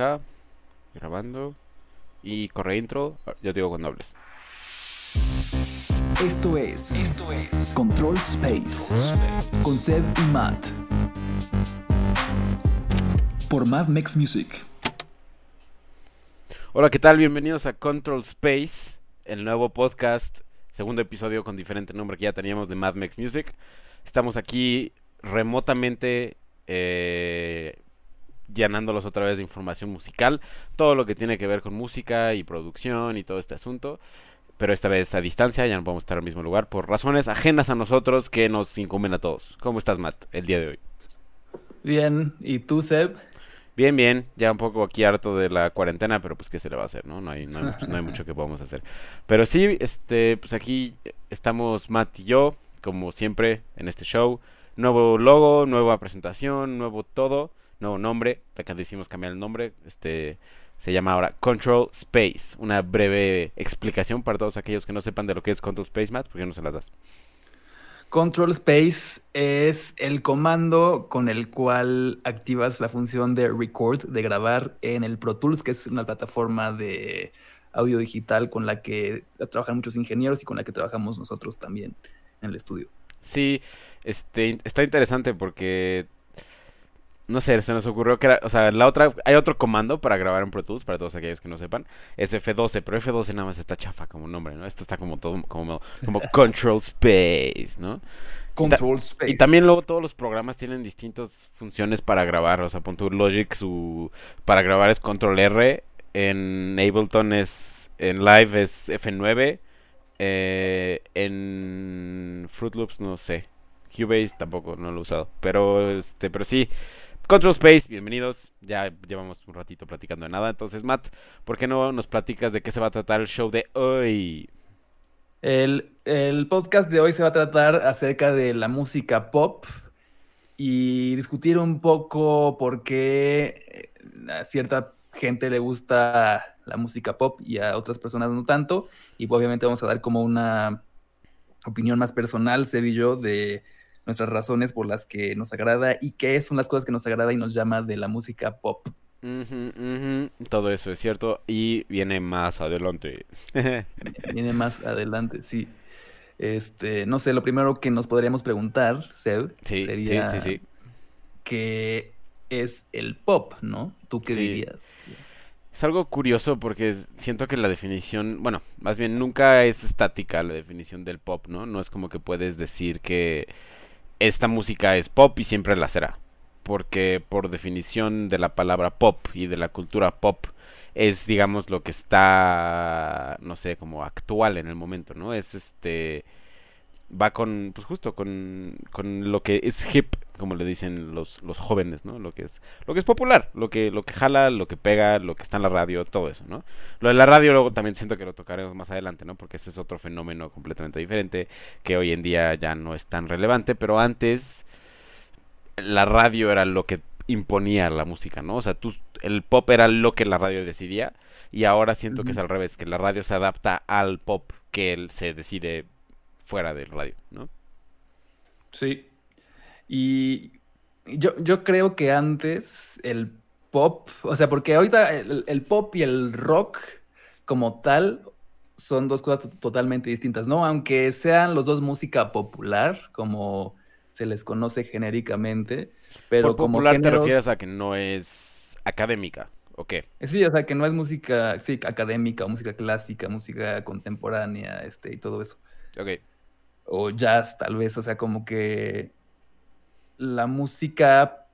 acá, grabando. Y corre intro, yo te digo cuando hables. Esto es, Control Space con Seb y Matt. Por Mad Max Music. Hola, ¿qué tal? Bienvenidos a Control Space, el nuevo podcast, segundo episodio con diferente nombre que ya teníamos de Mad Max Music. Estamos aquí remotamente eh, llenándolos otra vez de información musical, todo lo que tiene que ver con música y producción y todo este asunto. Pero esta vez a distancia, ya no podemos estar en el mismo lugar por razones ajenas a nosotros que nos incumben a todos. ¿Cómo estás, Matt, el día de hoy? Bien, ¿y tú, Seb? Bien, bien, ya un poco aquí harto de la cuarentena, pero pues qué se le va a hacer, ¿no? No hay, no hay, no hay mucho que podamos hacer. Pero sí, este, pues aquí estamos Matt y yo, como siempre, en este show. Nuevo logo, nueva presentación, nuevo todo nuevo nombre, acá decimos cambiar el nombre, este se llama ahora Control Space. Una breve explicación para todos aquellos que no sepan de lo que es Control Space, Matt, ¿por qué no se las das? Control Space es el comando con el cual activas la función de record, de grabar en el Pro Tools, que es una plataforma de audio digital con la que trabajan muchos ingenieros y con la que trabajamos nosotros también en el estudio. Sí, este, está interesante porque no sé, se nos ocurrió que era, o sea, la otra, hay otro comando para grabar en Pro Tools, para todos aquellos que no sepan, es F12, pero F12 nada más está chafa como nombre, ¿no? Esto está como todo, como, como Control Space, ¿no? Control Space. Y también luego todos los programas tienen distintas funciones para grabar, o sea, pon tu Logic, su, para grabar es Control R, en Ableton es, en Live es F9, eh, en Fruit Loops no sé, Cubase tampoco, no lo he usado, pero, este, pero sí, Control Space, bienvenidos. Ya llevamos un ratito platicando de nada. Entonces, Matt, ¿por qué no nos platicas de qué se va a tratar el show de hoy? El, podcast de hoy se va a tratar acerca de la música pop y discutir un poco por qué eh, a cierta gente le gusta la música pop y a otras personas no tanto. Y obviamente vamos a dar como una opinión más personal, Seb y yo, de nuestras razones por las que nos agrada y qué son las cosas que nos agrada y nos llama de la música pop. Todo eso es cierto y viene más adelante. viene más adelante, sí. Este, no sé, lo primero que nos podríamos preguntar, Seb, sería sí, sí, qué es el pop, ¿no? ¿Tú qué dirías? Es algo curioso porque siento que la definición, bueno, más bien nunca es estática la definición del pop, ¿no? No es como que puedes decir que esta música es pop y siempre la será. Porque por definición de la palabra pop y de la cultura pop es, digamos, lo que está, no sé, como actual en el momento, ¿no? Es este va con, pues justo con, con lo que es hip, como le dicen los, los jóvenes, ¿no? Lo que es, lo que es popular, lo que, lo que jala, lo que pega, lo que está en la radio, todo eso, ¿no? Lo de la radio luego también siento que lo tocaremos más adelante, ¿no? Porque ese es otro fenómeno completamente diferente, que hoy en día ya no es tan relevante, pero antes la radio era lo que imponía la música, ¿no? O sea, tú, el pop era lo que la radio decidía, y ahora siento que es al revés, que la radio se adapta al pop que él se decide fuera del radio, ¿no? Sí. Y yo, yo creo que antes el pop, o sea, porque ahorita el, pop y el rock como tal son dos cosas totalmente distintas, ¿no? Aunque sean los dos música popular, como se les conoce genéricamente, pero Por como popular te refieres a que no es académica, ¿o qué? Sí, o sea, que no es música, sí, académica, música clásica, música contemporánea, este, y todo eso. Ok o jazz tal vez, o sea, como que la música,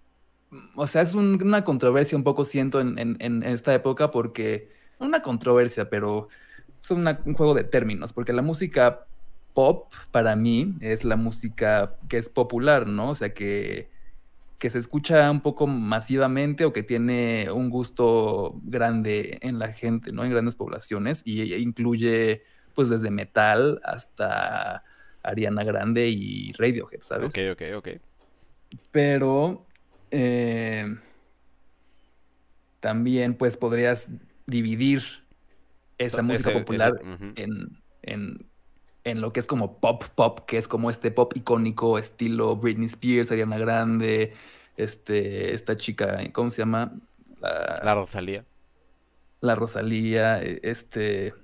o sea, es una controversia un poco siento en, esta época porque, una controversia, pero es un juego de términos, porque la música pop para mí es la música que es popular, ¿no? O sea, que, que se escucha un poco masivamente o que tiene un gusto grande en la gente, ¿no? En grandes poblaciones y incluye pues desde metal hasta Ariana Grande y Radiohead, ¿sabes? Ok, ok, ok. Pero eh, también pues podrías dividir esa música popular en, en, lo que es como pop pop, que es como este pop icónico estilo Britney Spears, Ariana Grande, este, esta chica, ¿cómo se llama? La, la Rosalía. La Rosalía, e, este...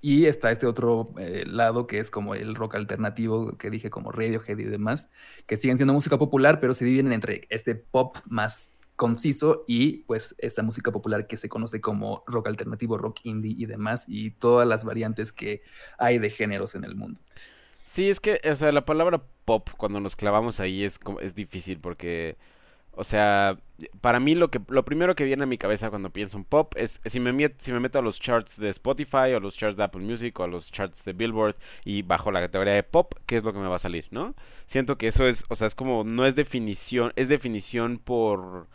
Y está este otro eh, lado que es como el rock alternativo que dije como Radiohead y demás, que siguen siendo música popular, pero se dividen entre este pop más conciso y pues esa música popular que se conoce como rock alternativo, rock indie y demás, y todas las variantes que hay de géneros en el mundo. Sí, es que, o sea, la palabra pop, cuando nos clavamos ahí, es, es difícil porque o sea, para mí lo que lo primero que viene a mi cabeza cuando pienso en pop es, si me meto, si me meto a los charts de Spotify o los charts de Apple Music o a los charts de Billboard y bajo la categoría de pop, ¿qué es lo que me va a salir, no? Siento que eso es, o sea, es como no es definición, es definición por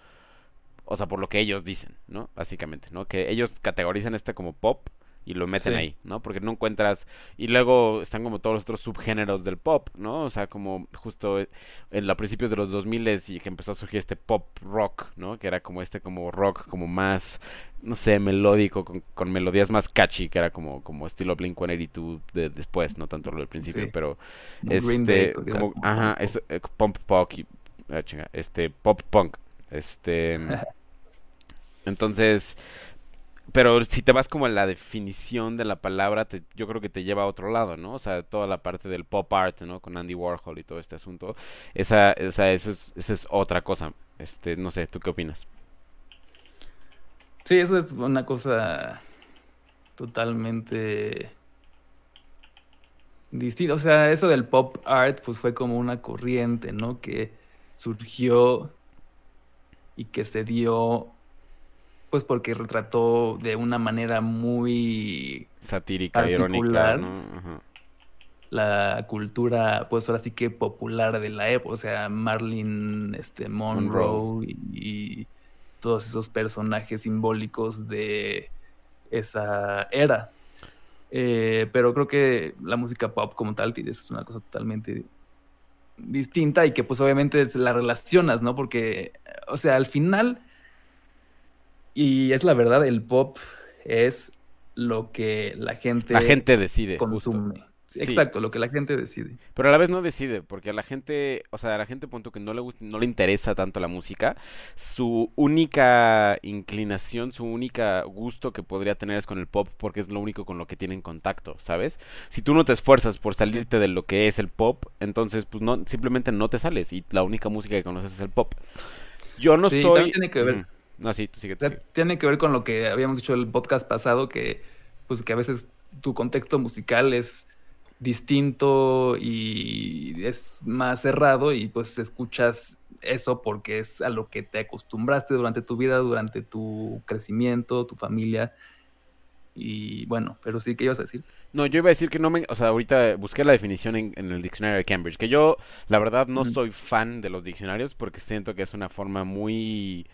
o sea, por lo que ellos dicen, ¿no? Básicamente, ¿no? Que ellos categorizan este como pop y lo meten ahí, ¿no? Porque no encuentras y luego están como todos los otros subgéneros del pop, ¿no? O sea, como justo en los principios de los 2000 y que empezó a surgir este pop rock, ¿no? Que era como este como rock como más no sé, melódico con, melodías más catchy, que era como como estilo Blink-182 de después, no tanto lo del principio, pero este como ajá, eso eh, pop punk y, ah, este pop punk, este entonces pero si te vas como a la definición de la palabra, yo creo que te lleva a otro lado, ¿no? O sea, toda la parte del pop art, ¿no? Con Andy Warhol y todo este asunto. Esa, esa, eso, es, es otra cosa. Este, no sé, ¿tú qué opinas? Sí, eso es una cosa totalmente distinta. O sea, eso del pop art, pues fue como una corriente, ¿no? Que surgió y que se dio pues porque retrató de una manera muy satírica, irónica, la cultura, pues ahora sí que popular de la época, o sea, Marlene este, Monroe, Y, todos esos personajes simbólicos de esa era. Eh, pero creo que la música pop como tal es una cosa totalmente distinta y que pues obviamente la relacionas, ¿no? Porque, o sea, al final y es la verdad, el pop es lo que la gente, la gente decide, consume. Exacto, lo que la gente decide. Pero a la vez no decide, porque a la gente, o sea, a la gente punto que no le gusta, no le interesa tanto la música, su única inclinación, su única gusto que podría tener es con el pop, porque es lo único con lo que tienen contacto, ¿sabes? Si tú no te esfuerzas por salirte de lo que es el pop, entonces pues no, simplemente no te sales y la única música que conoces es el pop. Yo no soy. Tiene que ver. No, sí, sigue, Tiene que ver con lo que habíamos dicho el podcast pasado, que pues que a veces tu contexto musical es distinto y es más cerrado y pues escuchas eso porque es a lo que te acostumbraste durante tu vida, durante tu crecimiento, tu familia. Y bueno, pero sí, ¿qué ibas a decir? No, yo iba a decir que no me... O sea, ahorita busqué la definición en, el diccionario de Cambridge, que yo, la verdad, no soy fan de los diccionarios porque siento que es una forma muy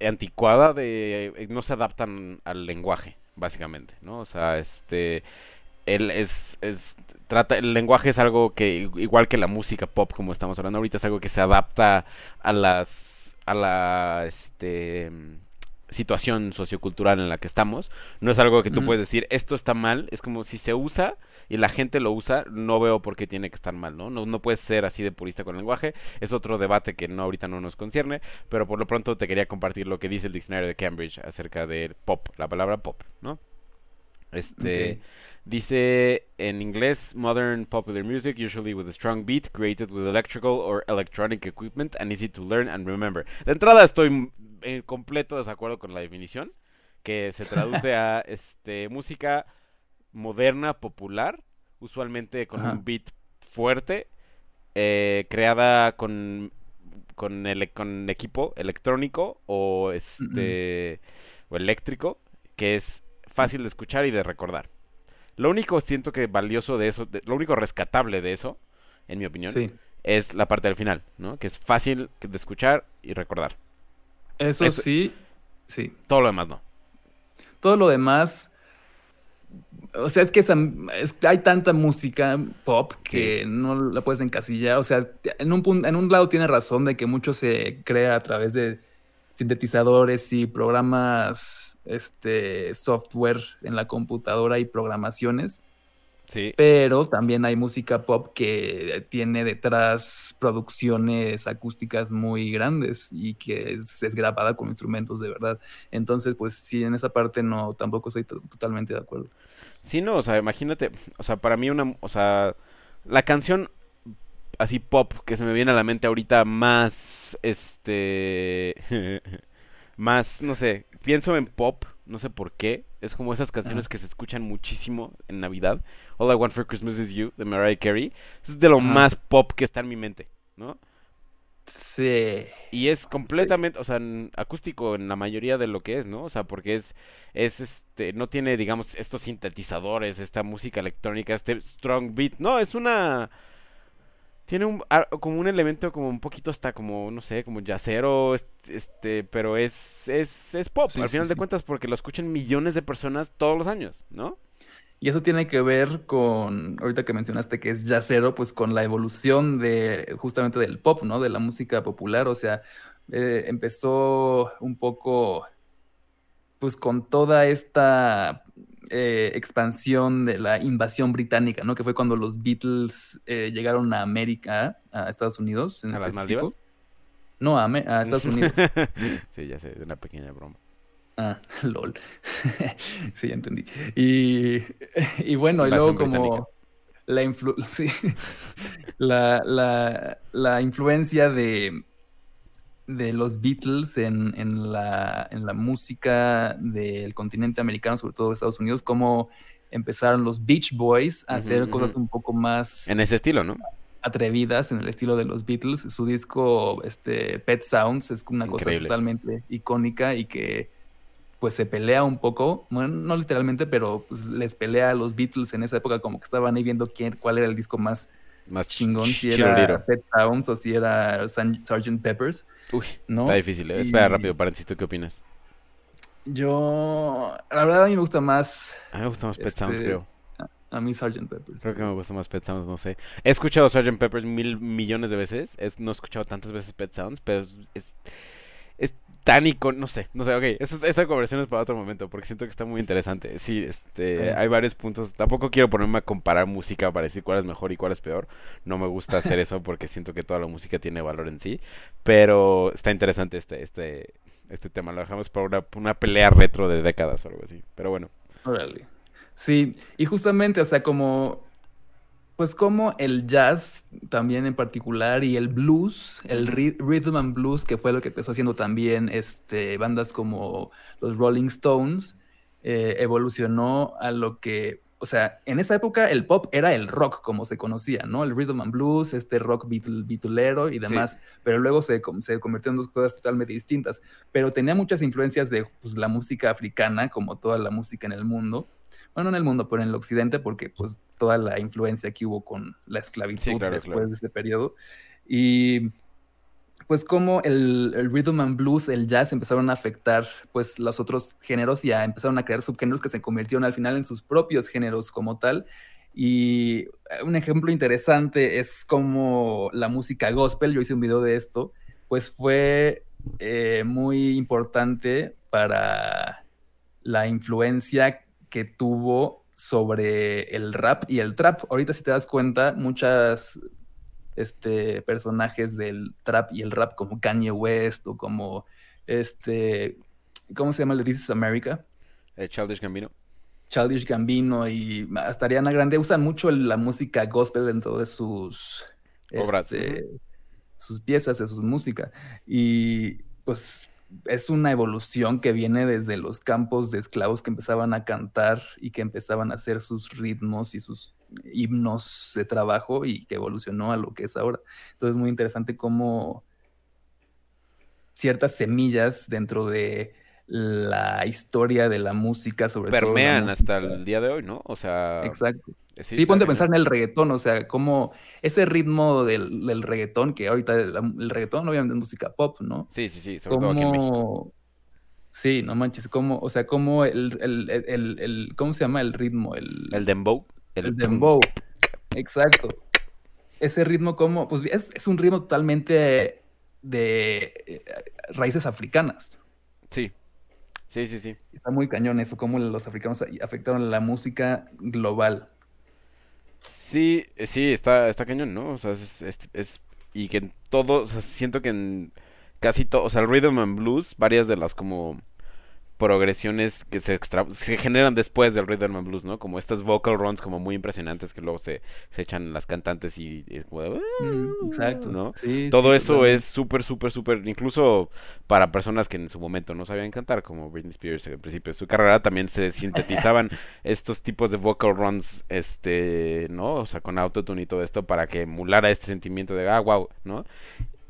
anticuada de eh, no se adaptan al lenguaje básicamente no o sea este él es, es trata el lenguaje es algo que igual que la música pop como estamos hablando ahorita es algo que se adapta a las a la este situación sociocultural en la que estamos no es algo que tú puedes decir esto está mal es como si se usa y la gente lo usa, no veo por qué tiene que estar mal, ¿no? No, no puedes ser así de purista con el lenguaje. Es otro debate que no ahorita no nos concierne, pero por lo pronto te quería compartir lo que dice el diccionario de Cambridge acerca del pop, la palabra pop, ¿no? Este dice en inglés modern popular music usually with a strong beat created with electrical or electronic equipment and easy to learn and remember. De entrada estoy en completo desacuerdo con la definición que se traduce a este música moderna, popular, usualmente con un beat fuerte, eh, creada con con, con equipo electrónico o este o eléctrico que es fácil de escuchar y de recordar. Lo único siento que valioso de eso, lo único rescatable de eso, en mi opinión, es la parte del final, ¿no? Que es fácil de escuchar y recordar. Eso sí, sí. Todo lo demás no. Todo lo demás o sea, es que hay tanta música pop que no la puedes encasillar. O sea, en un, en un lado tiene razón de que mucho se crea a través de sintetizadores y programas, este, software en la computadora y programaciones. Sí. Pero también hay música pop que tiene detrás producciones acústicas muy grandes y que es, es grabada con instrumentos de verdad. Entonces, pues sí, en esa parte no, tampoco estoy to- totalmente de acuerdo. Sí, no, o sea, imagínate, o sea, para mí una, o sea, la canción así pop que se me viene a la mente ahorita más, este, más, no sé, pienso en pop, no sé por qué, es como esas canciones que se escuchan muchísimo en Navidad, All I Want for Christmas Is You, de Mariah Carey, es de lo más pop que está en mi mente, ¿no? Sí. Y es completamente, o sea, acústico en la mayoría de lo que es, ¿no? O sea, porque es, es este, no tiene, digamos, estos sintetizadores, esta música electrónica, este strong beat, no, es una, tiene un, ar- como un elemento como un poquito hasta como, no sé, como est- este, pero es, es, es pop, Sí, al sí, final de sí. cuentas, porque lo escuchan millones de personas todos los años, ¿no? Y eso tiene que ver con, ahorita que mencionaste que es jazzero, pues con la evolución de justamente del pop, ¿no? De la música popular. O sea, eh, empezó un poco, pues con toda esta eh, expansión de la invasión británica, ¿no? Que fue cuando los Beatles eh, llegaron a América, a Estados Unidos. En ¿A las específico. Maldivas? No, a, a Estados Unidos. sí, ya sé, una pequeña broma. Ah, lol. Sí, ya entendí. Y, y bueno, y luego como la, influ- sí, la, la- la influencia de, de los Beatles en, en la, en la música del continente americano, sobre todo de Estados Unidos, cómo empezaron los Beach Boys a hacer cosas un poco más En ese estilo, ¿no? atrevidas en el estilo de los Beatles. Su disco este, Pet Sounds es una cosa totalmente icónica y que pues se pelea un poco, bueno, no literalmente, pero pues, les pelea a los Beatles en esa época como que estaban ahí viendo quién, cuál era el disco más Más chingón, si era Pet Sounds o si era Sgt. Peppers, Uy, ¿no? está difícil. ¿eh? Espera, Y- rápido, paréntesis, ¿tú qué opinas? Yo, la verdad a mí me gusta más, A mí me gusta más Pet Sounds, Este, creo. a mí Sgt. Peppers. Creo que me gusta más Pet Sounds, no sé. He escuchado Sgt. Peppers mil millones de veces. Es, no he escuchado tantas veces Pet Sounds, pero es tan icónico. No sé, no sé, ok. Eso, esta conversación es para otro momento porque siento que está muy interesante. Sí, este, hay varios puntos. Tampoco quiero ponerme a comparar música para decir cuál es mejor y cuál es peor. No me gusta hacer eso porque siento que toda la música tiene valor en sí. Pero está interesante este, este, este tema. Lo dejamos para una, una pelea retro de décadas o algo así. Pero bueno. Órale. Sí, y justamente, o sea, como, pues como el jazz también en particular y el blues, el rhythm and blues, que fue lo que empezó haciendo también este, bandas como los Rolling Stones, eh, evolucionó a lo que, o sea, en esa época el pop era el rock como se conocía, ¿no? El rhythm and blues, este rock beatle- beatlero y demás, pero luego se, se convirtió en dos cosas totalmente distintas, pero tenía muchas influencias de pues, la música africana, como toda la música en el mundo, bueno, no en el mundo, pero en el occidente, porque pues toda la influencia que hubo con la esclavitud Sí, claro, después claro. de ese periodo. Y pues como el, el rhythm and blues, el jazz empezaron a afectar pues los otros géneros y a empezaron a crear subgéneros que se convirtieron al final en sus propios géneros como tal. Y eh, un ejemplo interesante es como la música gospel, yo hice un video de esto, pues fue eh, muy importante para la influencia que tuvo sobre el rap y el trap. Ahorita si te das cuenta, muchas este, personajes del trap y el rap como Kanye West o como este, ¿cómo se llama This is America? Eh, Childish Gambino. Childish Gambino y hasta Ariana Grande usan mucho la música gospel dentro de sus Obras, este, sus piezas, de su música. Y pues es una evolución que viene desde los campos de esclavos que empezaban a cantar y que empezaban a hacer sus ritmos y sus himnos de trabajo y que evolucionó a lo que es ahora. Entonces es muy interesante cómo ciertas semillas dentro de la historia de la música, sobre todo. la Permean hasta el día de hoy, ¿no? O sea, Exacto. Sí, ponte a pensar en el reggaetón, o sea, como ese ritmo del, del reggaetón, que ahorita el, el reggaetón obviamente es música pop, ¿no? Sí, sí, sí, sobre todo aquí en México. Sí, no manches, como, o sea, como el, el, el, el- ¿cómo se llama el ritmo? El, El dembow. el dembow. Exacto. Ese ritmo como, pues es, es un ritmo totalmente de eh, raíces africanas. Sí. Sí, sí, sí. Está muy cañón eso, cómo los africanos afectaron la música global. Sí, eh, sí, está, está cañón, ¿no? O sea, es, es, es- y que en todo, o sea, siento que en casi todo, o sea, el rhythm and blues, varias de las como progresiones que se, extra- se generan después del rhythm and blues, ¿no? Como estas vocal runs como muy impresionantes que luego se, se echan las cantantes y, y es como Mm, exacto. ¿no? Sí, Todo sí, eso es súper, súper, súper, incluso para personas que en su momento no sabían cantar, como Britney Spears al principio de su carrera, también se sintetizaban estos tipos de vocal runs, este, ¿no? O sea, con autotune y todo esto para que emulara este sentimiento de, ah, wow, ¿no?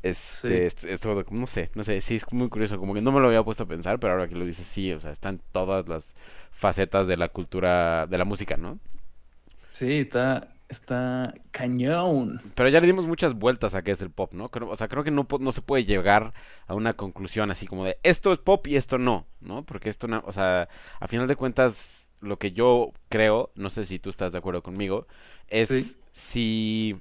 Este, Sí. este- esto, no sé, no sé, sí, es muy curioso, como que no me lo había puesto a pensar, pero ahora que lo dices, sí, o sea, están todas las facetas de la cultura, de la música, ¿no? Sí, está, está cañón. Pero ya le dimos muchas vueltas a qué es el pop, ¿no? Creo- o sea, creo que no, no se puede llegar a una conclusión así como de esto es pop y esto no, ¿no? Porque esto, no- o sea, a final de cuentas, lo que yo creo, no sé si tú estás de acuerdo conmigo, es Sí. si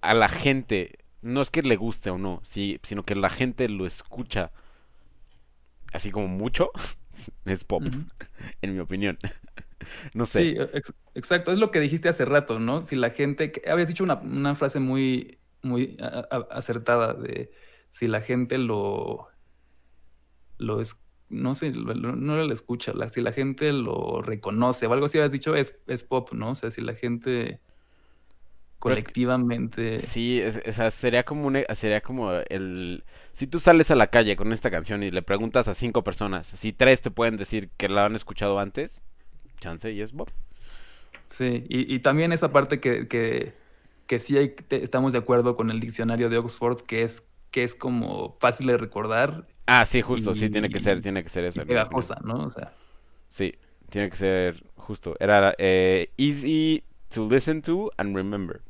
a la gente, no es que le guste o no, sí, sino que la gente lo escucha así como mucho, es pop, en mi opinión. No sé. Sí, ex- exacto. Es lo que dijiste hace rato, ¿no? Si la gente, que- habías dicho una, una frase muy, muy acertada de si la gente lo, lo es, no sé, lo- lo- no lo escucha, la- si la gente lo reconoce o algo así habías dicho, es, es pop, ¿no? O sea, si la gente colectivamente... Sí, es- o sea, sería como un, e- sería como el si tú sales a la calle con esta canción y le preguntas a cinco personas, si tres te pueden decir que la han escuchado antes, chance y es Bob. Sí, y, y también esa parte que, que, que sí hay- te- estamos de acuerdo con el diccionario de Oxford, que es, que es como fácil de recordar Ah, sí, justo, sí, tiene que ser, tiene que ser eso. pegajosa, ¿no? O sea, Sí, tiene que ser justo. Era eh, easy to listen to and remember.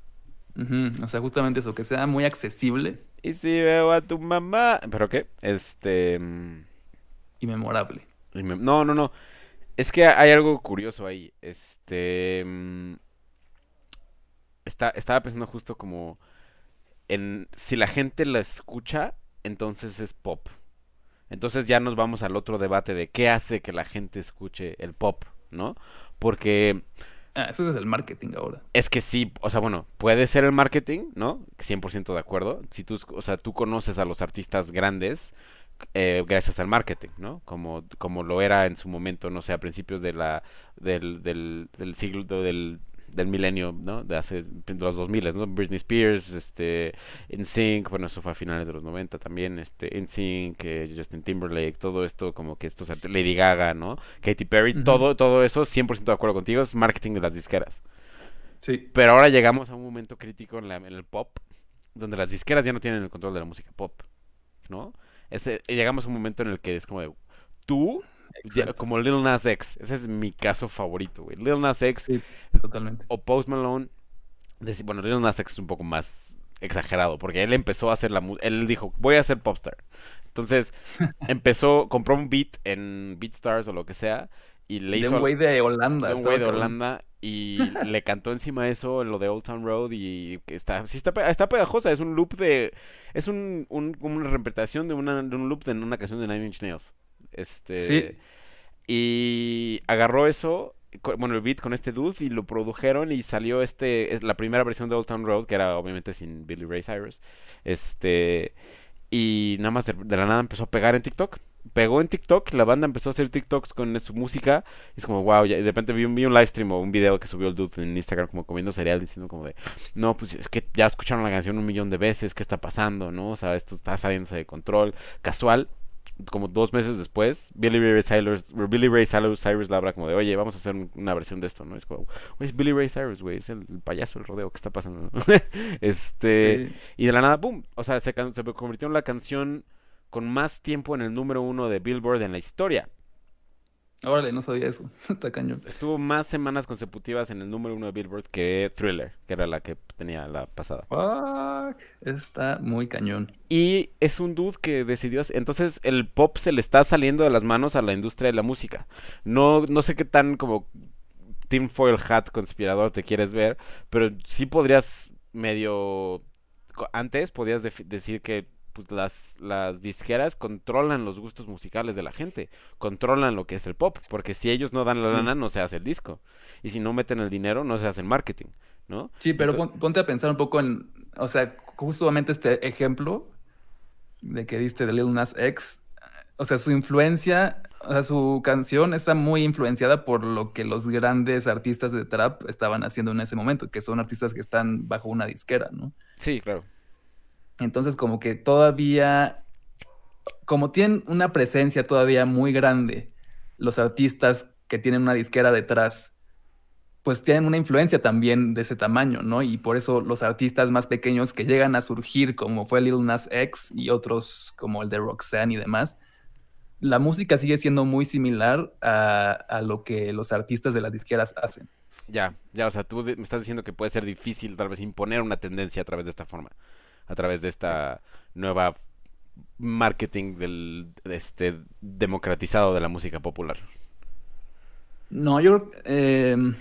O sea, justamente eso, que sea muy accesible Y si veo a tu mamá, ¿pero qué? Este, mm, y memorable. y me- no, no, no. Es que hay algo curioso ahí. Este, mm, está, estaba pensando justo como en si la gente la escucha, entonces es pop. Entonces ya nos vamos al otro debate de qué hace que la gente escuche el pop, ¿no? Porque Ah, eso es el marketing ahora. es que sí, o sea, bueno, puede ser el marketing, ¿no? 100% de acuerdo. Si tú, o sea, tú conoces a los artistas grandes eh, gracias al marketing, ¿no? Como, como lo era en su momento, no sé, a principios de la, del, del, del siglo, del, del milenio, ¿no? De hace de los 2000, ¿no? Britney Spears, este, NSYNC, bueno, eso fue a finales de los 90 también, este, NSYNC, eh, Justin Timberlake, todo esto, como que estos, Lady Gaga, ¿no? Katy Perry, todo, todo eso, 100% de acuerdo contigo, es marketing de las disqueras. Sí. Pero ahora llegamos a un momento crítico en, la- en el pop, donde las disqueras ya no tienen el control de la música pop, ¿no? Ese, llegamos a un momento en el que es como de, tú, Exacto. como Lil Nas X, ese es mi caso favorito, güey. Lil Nas X Sí, totalmente. o Post Malone, bueno, Lil Nas X es un poco más exagerado, porque él empezó a hacer la música, él dijo, voy a ser popstar. Entonces, empezó, compró un beat en BeatStars o lo que sea, y le De hizo... un güey de Holanda. de un güey de. Holanda y le cantó encima eso en lo de Old Town Road y está sí está está pegajosa es un loop de es un, un- una interpretación de una de un loop de una canción de Nine Inch Nails este y agarró eso bueno el beat con este dude y lo produjeron y salió este es la primera versión de Old Town Road que era obviamente sin Billy Ray Cyrus este y nada más de, la nada empezó a pegar en TikTok pegó en TikTok, la banda empezó a hacer TikToks con su música, y es como, wow, ya, de repente vi un, vi un live stream o un video que subió el dude en Instagram como comiendo cereal diciendo como de, no, pues es que ya escucharon la canción un millón de veces, ¿qué está pasando? ¿No? O sea, esto está saliéndose de control, casual. Como dos meses después, Billy Ray Cyrus, Billy Ray Cyrus, Cyrus le habla como de, oye, vamos a hacer un- una versión de esto, ¿no? Es como, es Billy Ray Cyrus, güey, es el, el payaso del rodeo, ¿qué está pasando? este, Sí. y de la nada, boom. O sea, se convirtió en la canción con más tiempo en el número uno de Billboard en la historia. Órale, no sabía eso. Está cañón. Estuvo más semanas consecutivas en el número uno de Billboard que Thriller, que era la que tenía la pasada. Fuck. Está muy cañón. Y es un dude que decidió hacer- Entonces el pop se le está saliendo de las manos a la industria de la música. No, no sé qué tan como tinfoil hat conspirador te quieres ver, pero sí podrías medio... Antes podías decir que pues las, las disqueras controlan los gustos musicales de la gente, controlan lo que es el pop, porque si ellos no dan la lana no se hace el disco, y si no meten el dinero no se hace el marketing, ¿no? Sí, pero ponte a pensar un poco en, o sea, justamente este ejemplo de que diste de Lil Nas X, o sea, su influencia, o sea, su canción está muy influenciada por lo que los grandes artistas de trap estaban haciendo en ese momento, que son artistas que están bajo una disquera, ¿no? Sí, claro. Entonces, como que todavía, como tienen una presencia todavía muy grande, los artistas que tienen una disquera detrás, pues tienen una influencia también de ese tamaño, ¿no? Y por eso los artistas más pequeños que llegan a surgir, como fue Lil Nas X y otros como el de Roxanne y demás, la música sigue siendo muy similar a, lo que los artistas de las disqueras hacen. Ya, ya, o sea, tú me estás diciendo que puede ser difícil tal vez imponer una tendencia a través de esta forma a través de esta nueva marketing del este democratizado de la música popular. No, yo em,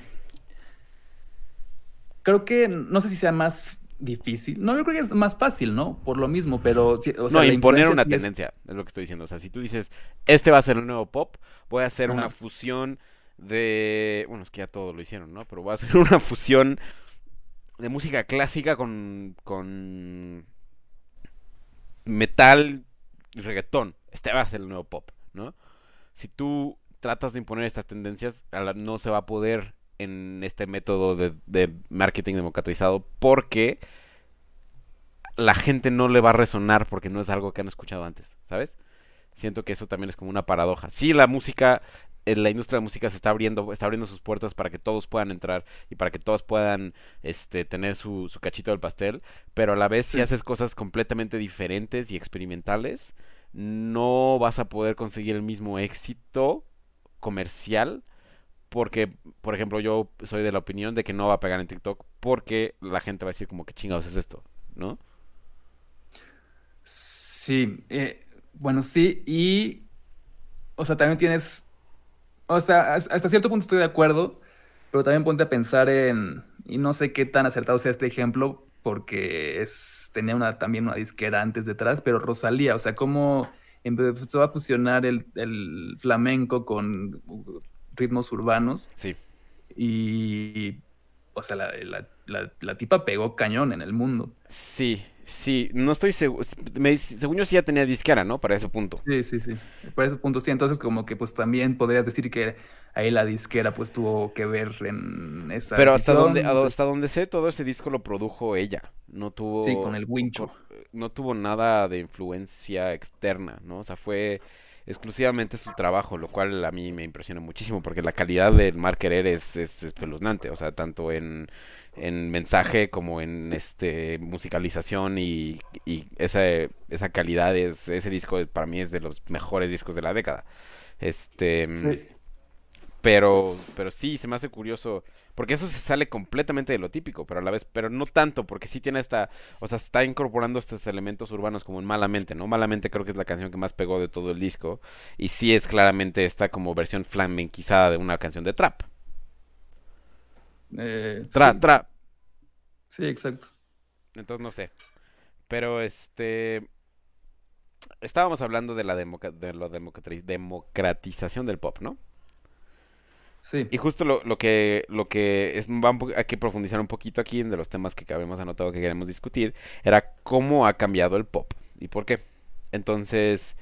creo que no sé si sea más difícil. No, yo creo que es más fácil, ¿no? Por lo mismo, pero... no, imponer una tendencia, es lo que estoy diciendo. O sea, si tú dices, este va a ser el nuevo pop, voy a hacer una fusión de... Bueno, es que ya todo lo hicieron, ¿no? Pero voy a hacer una fusión de música clásica con, con metal y reggaetón. Este va a ser el nuevo pop, ¿no? Si tú tratas de imponer estas tendencias, no se va a poder en este método de, de marketing democratizado porque la gente no le va a resonar porque no es algo que han escuchado antes, ¿sabes? Siento que eso también es como una paradoja. Sí, la música la industria de música se está abriendo, está abriendo sus puertas para que todos puedan entrar y para que todos puedan este, tener su, su cachito del pastel, pero a la vez si haces cosas completamente diferentes y experimentales, no vas a poder conseguir el mismo éxito comercial porque, por ejemplo, yo soy de la opinión de que no va a pegar en TikTok porque la gente va a decir como que chingados es esto, ¿no? Sí, eh, bueno, sí, y, o sea, también tienes o sea, hasta cierto punto estoy de acuerdo, pero también ponte a pensar en, y no sé qué tan acertado sea este ejemplo, porque es, tenía una, también una disquera antes detrás, pero Rosalía, o sea, cómo empezó a fusionar el, el flamenco con ritmos urbanos. Sí. Y, o sea, la, la, la, la tipa pegó cañón en el mundo. Sí, Sí, no estoy seguro. según yo sí ya tenía disquera, ¿no? Para ese punto. Sí, sí, sí. Para ese punto sí. Entonces, como que pues también podrías decir que ahí la disquera pues tuvo que ver en esa. Pero hasta donde, hasta donde sé, todo ese disco lo produjo ella. No tuvo. Sí, con el wincho. No tuvo nada de influencia externa, ¿no? O sea, fue exclusivamente su trabajo, lo cual a mí me impresiona muchísimo porque la calidad del marketer es, es espeluznante. O sea, tanto en en mensaje como en este musicalización y, y esa, esa calidad es ese disco para mí es de los mejores discos de la década este pero pero sí se me hace curioso porque eso se sale completamente de lo típico pero a la vez pero no tanto porque sí tiene esta o sea está incorporando estos elementos urbanos como en malamente no malamente creo que es la canción que más pegó de todo el disco y sí es claramente esta como versión flamenquizada de una canción de trap eh, tra, tra. Sí, exacto. Entonces no sé. Pero este. Estábamos hablando de la, de la democratización del pop, ¿no? Sí. Y justo lo, lo que, lo que es, hay que profundizar un poquito aquí en de los temas que habíamos anotado que queremos discutir, era cómo ha cambiado el pop y por qué. Entonces,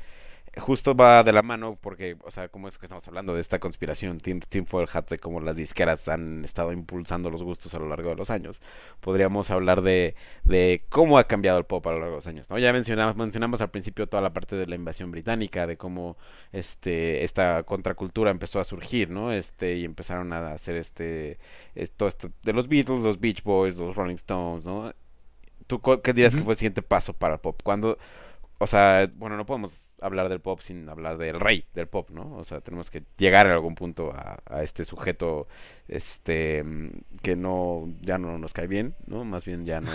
justo va de la mano porque, o sea, como es que estamos hablando de esta conspiración, Team, Team Hat, de cómo las disqueras han estado impulsando los gustos a lo largo de los años, podríamos hablar de, de cómo ha cambiado el pop a lo largo de los años, ¿no? Ya mencionamos, mencionamos al principio toda la parte de la invasión británica, de cómo este, esta contracultura empezó a surgir, ¿no? Este, y empezaron a hacer este, esto, esto de los Beatles, los Beach Boys, los Rolling Stones, ¿no? ¿Tú qué dirías que fue el siguiente paso para el pop? Cuando o sea, bueno, no podemos hablar del pop sin hablar del rey del pop, ¿no? O sea, tenemos que llegar en algún punto a, este sujeto, este, que no, ya no nos cae bien, ¿no? Más bien ya no,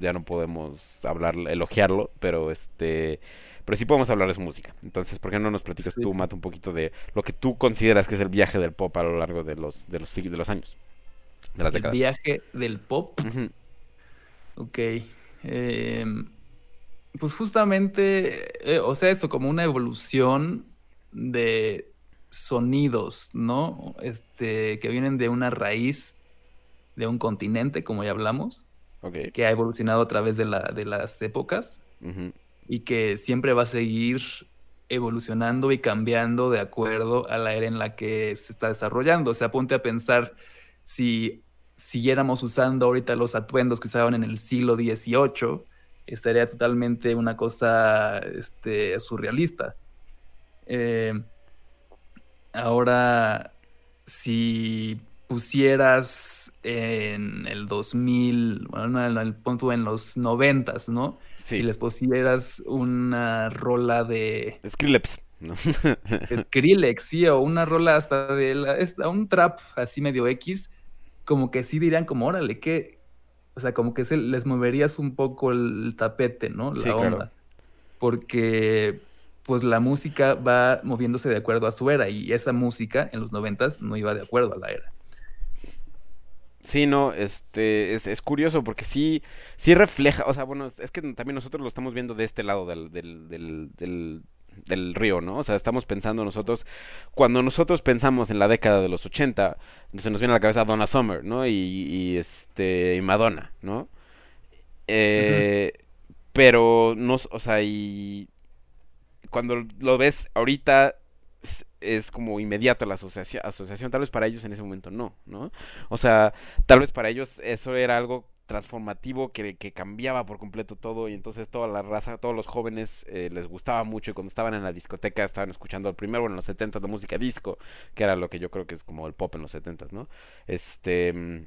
ya no podemos hablar, elogiarlo, pero este, pero sí podemos hablar de su música. Entonces, ¿por qué no nos platicas tú, Matt, un poquito de lo que tú consideras que es el viaje del pop a lo largo de los, de los, de los años, de las décadas? El viaje del pop. Ok. Eh pues justamente, eh, o sea, eso como una evolución de sonidos, ¿no? Este, que vienen de una raíz de un continente, como ya hablamos, que ha evolucionado a través de, la, de las épocas y que siempre va a seguir evolucionando y cambiando de acuerdo a la era en la que se está desarrollando. O sea, ponte a pensar si siguiéramos usando ahorita los atuendos que usaban en el siglo XVIII, estaría totalmente una cosa este, surrealista. Eh, ahora, si pusieras en el 2000, bueno, en el punto en los 90, ¿no? Si les pusieras una rola de... Skrillex. ¿no? Skrillex, sí, o una rola hasta de la, un trap así medio X, como que sí dirían como, órale, que, o sea, como que se, les moverías un poco el tapete, ¿no? La onda. Porque pues la música va moviéndose de acuerdo a su era y esa música en los noventas no iba de acuerdo a la era. Sí, no, este, es, curioso porque sí, sí refleja, o sea, bueno, es que también nosotros lo estamos viendo de este lado del, del, del, del, río, ¿no? O sea, estamos pensando nosotros, cuando nosotros pensamos en la década de los 80, se nos viene a la cabeza Donna Summer, ¿no? Y, y este, y Madonna, ¿no? Eh, Pero, no, o sea, y cuando lo ves ahorita es como inmediata la asociación, asociación, tal vez para ellos en ese momento no, ¿no? O sea, tal vez para ellos eso era algo transformativo que, que cambiaba por completo todo y entonces toda la raza, todos los jóvenes eh, les gustaba mucho y cuando estaban en la discoteca estaban escuchando el primero, bueno, en los 70 de música disco, que era lo que yo creo que es como el pop en los 70 ¿no? Este mm,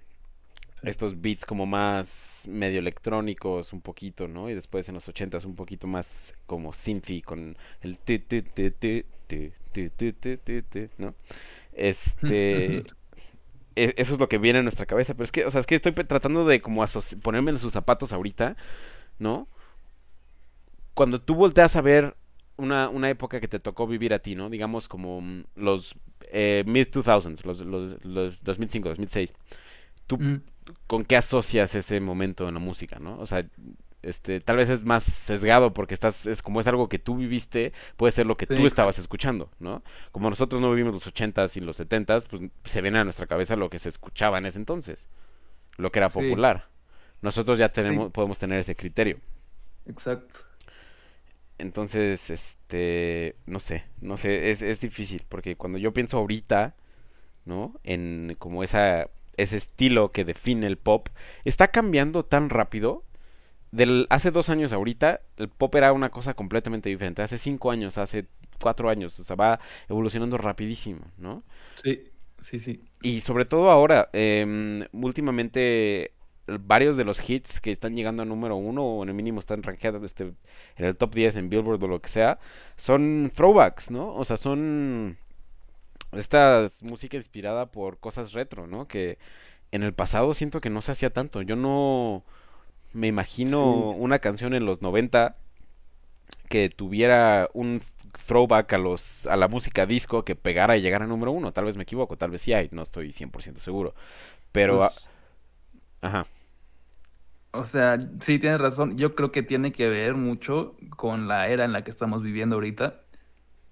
estos beats como más medio electrónicos un poquito, ¿no? Y después en los 80 un poquito más como synthy con el ¿no? Este... E, eso es lo que viene a nuestra cabeza, pero es que, o sea, es que estoy tratando de como ponerme en sus zapatos ahorita, ¿no? Cuando tú volteas a ver una, una época que te tocó vivir a ti, ¿no? Digamos como mm, los eh, mid-2000s, los, los, los 2005, 2006. ¿Tú mm. con qué asocias ese momento en la música, no? O sea, este, tal vez es más sesgado porque estás, es como es algo que tú viviste, puede ser lo que tú estabas escuchando, ¿no? Como nosotros no vivimos los ochentas y los setentas, pues se viene a nuestra cabeza lo que se escuchaba en ese entonces, lo que era popular. Nosotros ya tenemos, podemos tener ese criterio. Exacto. Entonces, este, no sé, no sé, es, es difícil, porque cuando yo pienso ahorita, ¿no? En como esa, ese estilo que define el pop, está cambiando tan rápido del hace dos años ahorita, el pop era una cosa completamente diferente. Hace cinco años, hace cuatro años, o sea, va evolucionando rapidísimo, ¿no? Sí, sí, sí. Y sobre todo ahora, eh, últimamente varios de los hits que están llegando a número uno o en el mínimo están rankeados este, en el top 10 en Billboard o lo que sea, son throwbacks, ¿no? O sea, son esta música inspirada por cosas retro, ¿no? Que en el pasado siento que no se hacía tanto. Yo no me imagino una canción en los 90 que tuviera un throwback a los a la música disco que pegara y llegara a número uno. Tal vez me equivoco, tal vez sí hay, no estoy 100% seguro. Pero... Pues ajá. O sea, sí tienes razón. Yo creo que tiene que ver mucho con la era en la que estamos viviendo ahorita,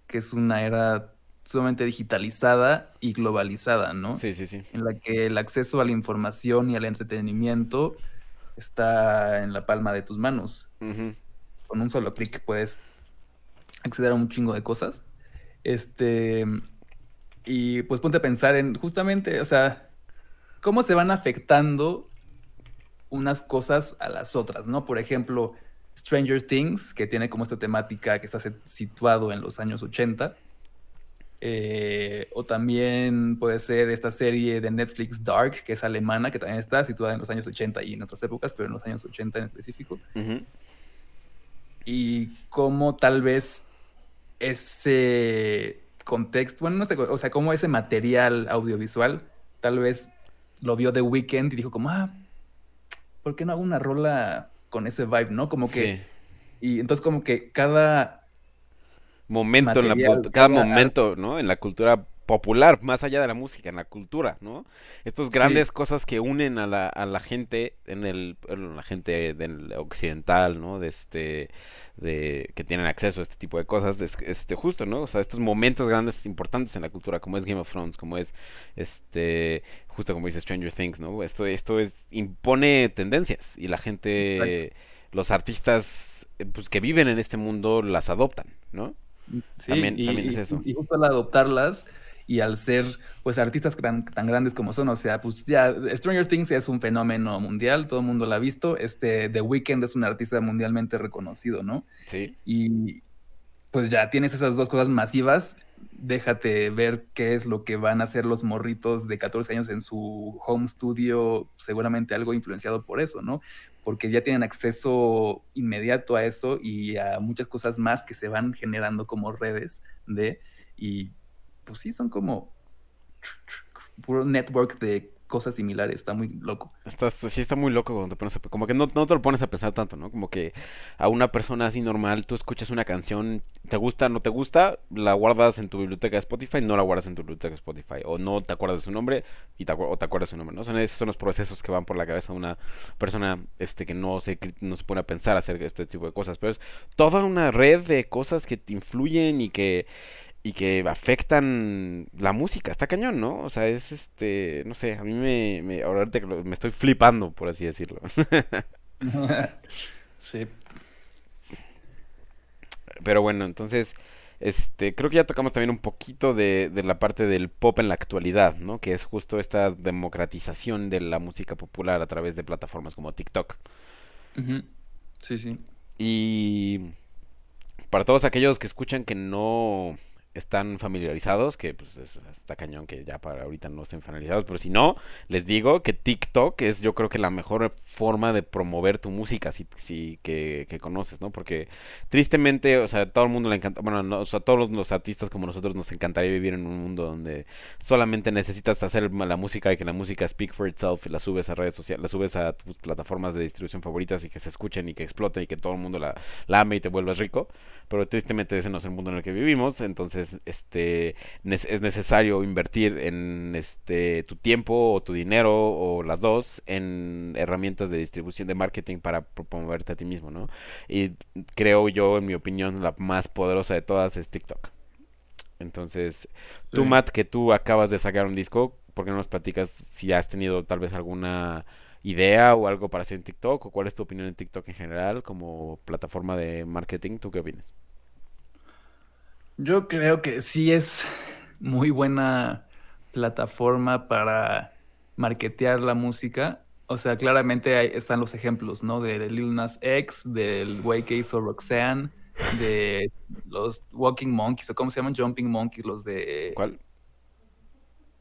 que es una era sumamente digitalizada y globalizada, ¿no? Sí, sí, sí. En la que el acceso a la información y al entretenimiento está en la palma de tus manos. Con un solo clic puedes acceder a un chingo de cosas. Este. Y pues ponte a pensar en justamente, o sea, cómo se van afectando unas cosas a las otras, ¿no? Por ejemplo, Stranger Things, que tiene como esta temática que está situado en los años 80 eh, o también puede ser esta serie de Netflix Dark, que es alemana, que también está situada en los años 80 y en otras épocas, pero en los años 80 en específico. Y cómo tal vez ese contexto, bueno, no sé, o sea, cómo ese material audiovisual tal vez lo vio The Weeknd y dijo como, ah, ¿por qué no hago una rola con ese vibe, no? Como que... Y entonces como que cada momento en la cada momento, ¿no? En la cultura popular, más allá de la música, en la cultura, ¿no? Estas grandes cosas que unen a la, a la gente, en el, la gente del occidental, ¿no? De este, de, que tienen acceso a este tipo de cosas, este, justo, ¿no? O sea, estos momentos grandes, importantes en la cultura, como es Game of Thrones, como es, este, justo como dice Stranger Things, ¿no? Esto, esto es, impone tendencias y la gente, los artistas, eh, pues, que viven en este mundo las adoptan, ¿no? Sí, también, también es eso. Y, justo al adoptarlas, y al ser pues artistas tan grandes como son, o sea, pues ya Stranger Things es un fenómeno mundial, todo el mundo lo ha visto, este The Weeknd es un artista mundialmente reconocido, ¿no? Sí. Y pues ya tienes esas dos cosas masivas, déjate ver qué es lo que van a hacer los morritos de 14 años en su home studio, seguramente algo influenciado por eso, ¿no? Porque ya tienen acceso inmediato a eso y a muchas cosas más que se van generando como redes de, y pues sí, son como puro network de cosas similares, está muy loco. Estás, sí, está muy loco cuando te pones a, como que no, no, te lo pones a pensar tanto, ¿no? Como que a una persona así normal, tú escuchas una canción, te gusta, no te gusta, la guardas en tu biblioteca de Spotify, no la guardas en tu biblioteca de Spotify, o no te acuerdas de su nombre y te, o te acuerdas de su nombre, ¿no? Son esos son los procesos que van por la cabeza de una persona este, que no se, no se pone a pensar hacer este tipo de cosas, pero es toda una red de cosas que te influyen y que y que afectan la música. Está cañón, ¿no? O sea, es este, no sé, a mí me, me ahora me estoy flipando, por así decirlo. sí. Pero bueno, entonces, este, creo que ya tocamos también un poquito de, de, la parte del pop en la actualidad, ¿no? Que es justo esta democratización de la música popular a través de plataformas como TikTok. Sí, sí. Y para todos aquellos que escuchan que no están familiarizados, que pues está cañón que ya para ahorita no estén familiarizados, pero si no, les digo que TikTok es yo creo que la mejor forma de promover tu música, si, si que, conoces, ¿no? Porque tristemente, o sea, todo el mundo le encanta, bueno, o sea, todos los, artistas como nosotros nos encantaría vivir en un mundo donde solamente necesitas hacer la música y que la música speak for itself y la subes a redes sociales, la subes a tus plataformas de distribución favoritas y que se escuchen y que exploten y que todo el mundo la, la ame y te vuelvas rico, pero tristemente ese no es el mundo en el que vivimos, entonces este es necesario invertir en este tu tiempo o tu dinero o las dos en herramientas de distribución de marketing para promoverte a ti mismo, ¿no? Y creo yo, en mi opinión, la más poderosa de todas es TikTok. Entonces, tú, Matt, que tú acabas de sacar un disco, ¿por qué no nos platicas si has tenido tal vez alguna idea o algo para hacer en TikTok? ¿O cuál es tu opinión en TikTok en general como plataforma de marketing? ¿Tú qué opinas? Yo creo que sí es muy buena plataforma para marketear la música. O sea, claramente ahí están los ejemplos, ¿no? De, Lil Nas X, del Way que hizo Roxanne, de los Walking Monkeys, o cómo se llaman Jumping Monkeys, los de. ¿Cuál?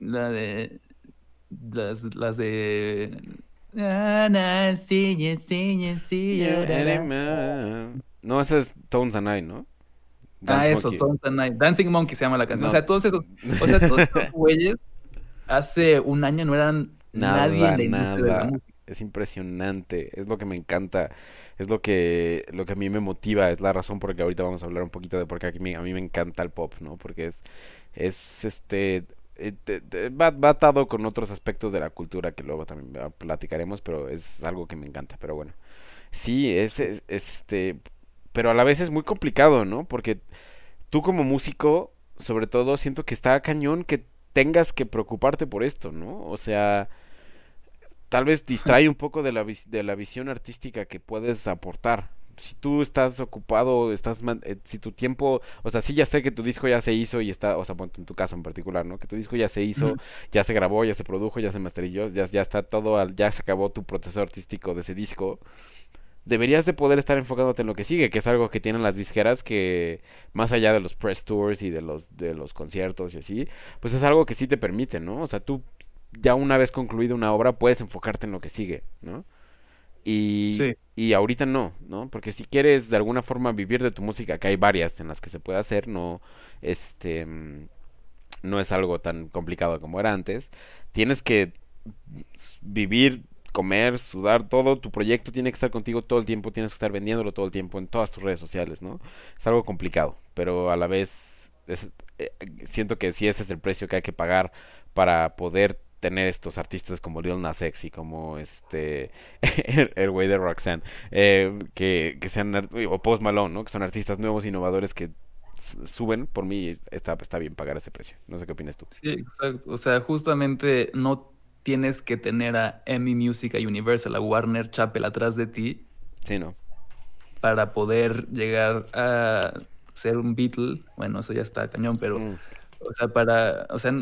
La de. Las, las de. No, ese es Tones and I, ¿no? Ah, eso, Night. Dancing Monkey se llama la canción. O sea, todos esos, o sea, todos esos güeyes hace un año no eran nadie en la De la música. Es impresionante, es lo que me encanta, es lo que, lo que a mí me motiva, es la razón por la que ahorita vamos a hablar un poquito de por qué a mí, a mí me encanta el pop, ¿no? Porque es, es este, eh, va, va, atado con otros aspectos de la cultura que luego también platicaremos, pero es algo que me encanta, pero bueno. Sí, es, es este, pero a la vez es muy complicado, ¿no? Porque tú como músico, sobre todo, siento que está cañón que tengas que preocuparte por esto, ¿no? O sea, tal vez distrae un poco de la, de la visión artística que puedes aportar. Si tú estás ocupado, estás eh, si tu tiempo, o sea, sí ya sé que tu disco ya se hizo y está, o sea, en tu caso en particular, ¿no? Que tu disco ya se hizo, ya se grabó, ya se produjo, ya se masterizó, ya, ya está todo, ya se acabó tu proceso artístico de ese disco deberías de poder estar enfocándote en lo que sigue, que es algo que tienen las disqueras que más allá de los press tours y de los de los conciertos y así, pues es algo que sí te permite, ¿no? O sea, tú ya una vez concluida una obra puedes enfocarte en lo que sigue, ¿no? Y, y ahorita no, ¿no? Porque si quieres de alguna forma vivir de tu música, que hay varias en las que se puede hacer, no este no es algo tan complicado como era antes, tienes que vivir comer, sudar, todo tu proyecto tiene que estar contigo todo el tiempo, tienes que estar vendiéndolo todo el tiempo en todas tus redes sociales, ¿no? Es algo complicado, pero a la vez eh, siento que sí ese es el precio que hay que pagar para poder tener estos artistas como Lil Nas y como este el güey de Roxanne eh, que, que, sean o Post Malone ¿no? que son artistas nuevos innovadores que suben por mí está, está bien pagar ese precio no sé qué opinas tú sí exacto o sea justamente no tienes que tener a Emmy Music a Universal a Warner Chappell atrás de ti sí no para poder llegar a ser un Beatle bueno eso ya está cañón pero mm. o sea para o sea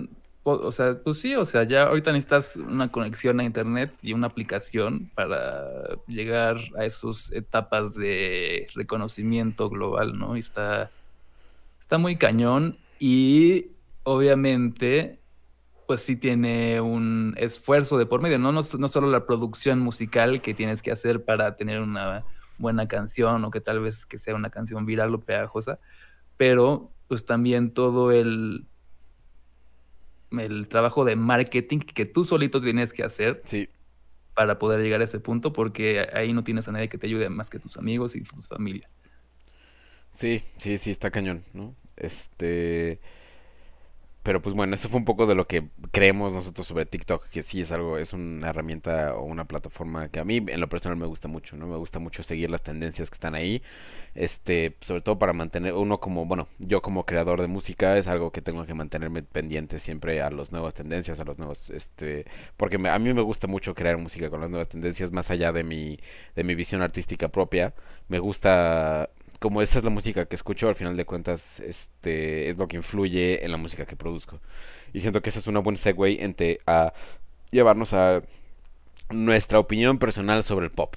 o sea, pues sí, o sea, ya ahorita necesitas una conexión a internet y una aplicación para llegar a esas etapas de reconocimiento global, ¿no? Y está, está muy cañón y obviamente, pues sí tiene un esfuerzo de por medio, ¿no? No, no solo la producción musical que tienes que hacer para tener una buena canción o que tal vez que sea una canción viral o pegajosa, pero pues también todo el el trabajo de marketing que tú solito tienes que hacer sí. para poder llegar a ese punto, porque ahí no tienes a nadie que te ayude más que tus amigos y tu familia. Sí, sí, sí, está cañón, ¿no? Este... Pero pues bueno, eso fue un poco de lo que creemos nosotros sobre TikTok, que sí es algo, es una herramienta o una plataforma que a mí en lo personal me gusta mucho, ¿no? Me gusta mucho seguir las tendencias que están ahí, este, sobre todo para mantener, uno como, bueno, yo como creador de música es algo que tengo que mantenerme pendiente siempre a las nuevas tendencias, a los nuevos, este, porque a mí me gusta mucho crear música con las nuevas tendencias, más allá de mi, de mi visión artística propia, me gusta como esa es la música que escucho, al final de cuentas, este es lo que influye en la música que produzco. Y siento que esa es una buena segue entre a llevarnos a nuestra opinión personal sobre el pop.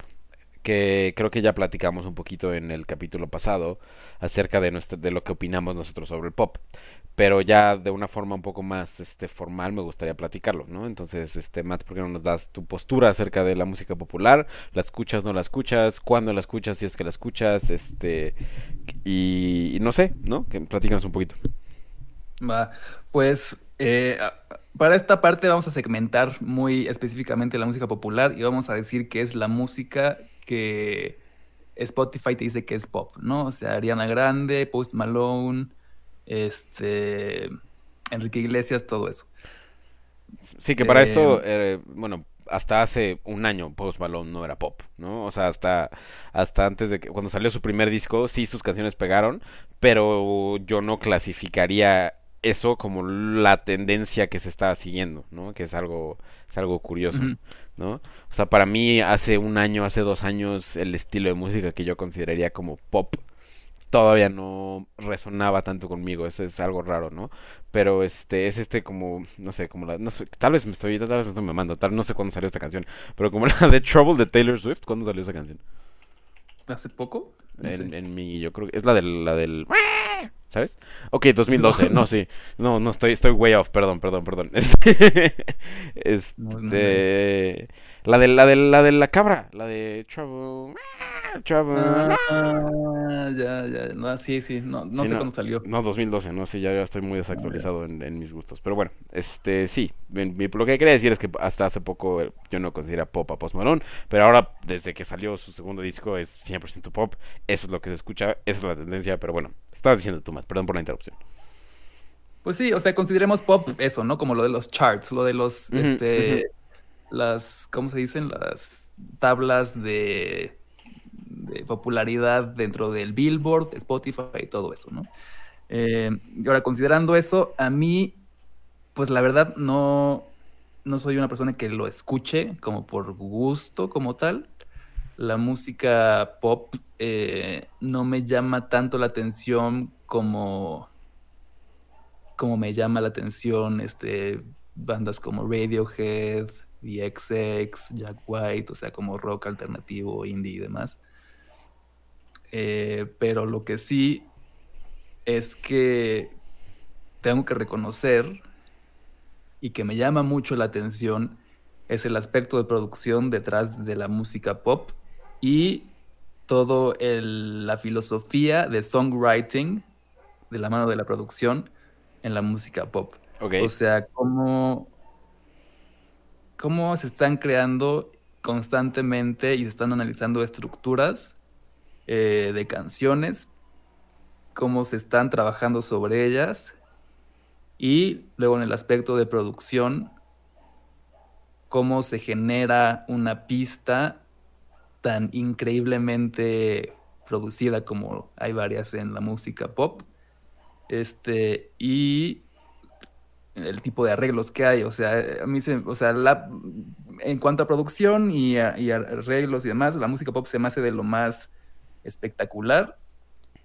Que creo que ya platicamos un poquito en el capítulo pasado acerca de, de lo que opinamos nosotros sobre el pop pero ya de una forma un poco más este formal me gustaría platicarlo, ¿no? Entonces, este Matt, ¿por qué no nos das tu postura acerca de la música popular? ¿La escuchas, no la escuchas? ¿Cuándo la escuchas, si es que la escuchas? Este y, no sé, ¿no? Que platícanos un poquito. Va, pues eh, para esta parte vamos a segmentar muy específicamente la música popular y vamos a decir que es la música que Spotify te dice que es pop, ¿no? O sea, Ariana Grande, Post Malone, este, Enrique Iglesias, todo eso. Sí, que para esto, eh, eh, bueno, hasta hace un año Post Malone no era pop, ¿no? O sea, hasta, hasta antes de que, cuando salió su primer disco, sí sus canciones pegaron, pero yo no clasificaría eso como la tendencia que se está siguiendo, ¿no? Que es algo, es algo curioso, ¿no? O sea, para mí hace un año, hace dos años, el estilo de música que yo consideraría como pop todavía no resonaba tanto conmigo, eso es algo raro, ¿no? Pero este es este como no sé, como la no sé, tal vez me estoy tal vez me estoy mamando, tal no sé cuándo salió esta canción, pero como la de Trouble de Taylor Swift, ¿cuándo salió esa canción? ¿Hace poco? en, en, mi yo creo que es la del la del ¿Sabes? Ok, 2012, no, sí. No, no, estoy, estoy way off, perdón, perdón, perdón. Este, este, la de la de la de la cabra, la de Trouble. Ah, ya, ya. No, sí, sí. No, no sé cuándo salió. No, 2012. No sé, ya, ya estoy muy desactualizado en, mis gustos. Pero bueno, este sí. lo que quería decir es que hasta hace poco eh, yo no considera pop a Post Malone. Pero ahora, desde que salió su segundo disco, es 100% pop. Eso es lo que se escucha. Esa es la tendencia. Pero bueno, estabas diciendo tú más. Perdón por la interrupción. Pues sí, o sea, consideremos pop eso, ¿no? Como lo de los charts, lo de los, este, las, ¿cómo se dicen? Las tablas de de popularidad dentro del Billboard, Spotify y todo eso, ¿no? Eh, ahora, considerando eso, a mí, pues la verdad no, no soy una persona que lo escuche como por gusto, como tal. La música pop eh, no me llama tanto la atención como, como me llama la atención este, bandas como Radiohead, The XX, Jack White, o sea, como rock alternativo, indie y demás. Eh, pero lo que sí es que tengo que reconocer y que me llama mucho la atención es el aspecto de producción detrás de la música pop y todo la filosofía de songwriting de la mano de la producción en la música pop. O sea, cómo, cómo se están creando constantemente y se están analizando estructuras eh, de canciones, cómo se están trabajando sobre ellas Y luego en el aspecto de producción, cómo se genera una pista tan increíblemente producida como hay varias en la música pop. Este, y el tipo de arreglos que hay. O sea, a mí se, o sea, en cuanto a producción y, arreglos y demás, la música pop se me hace de lo más espectacular.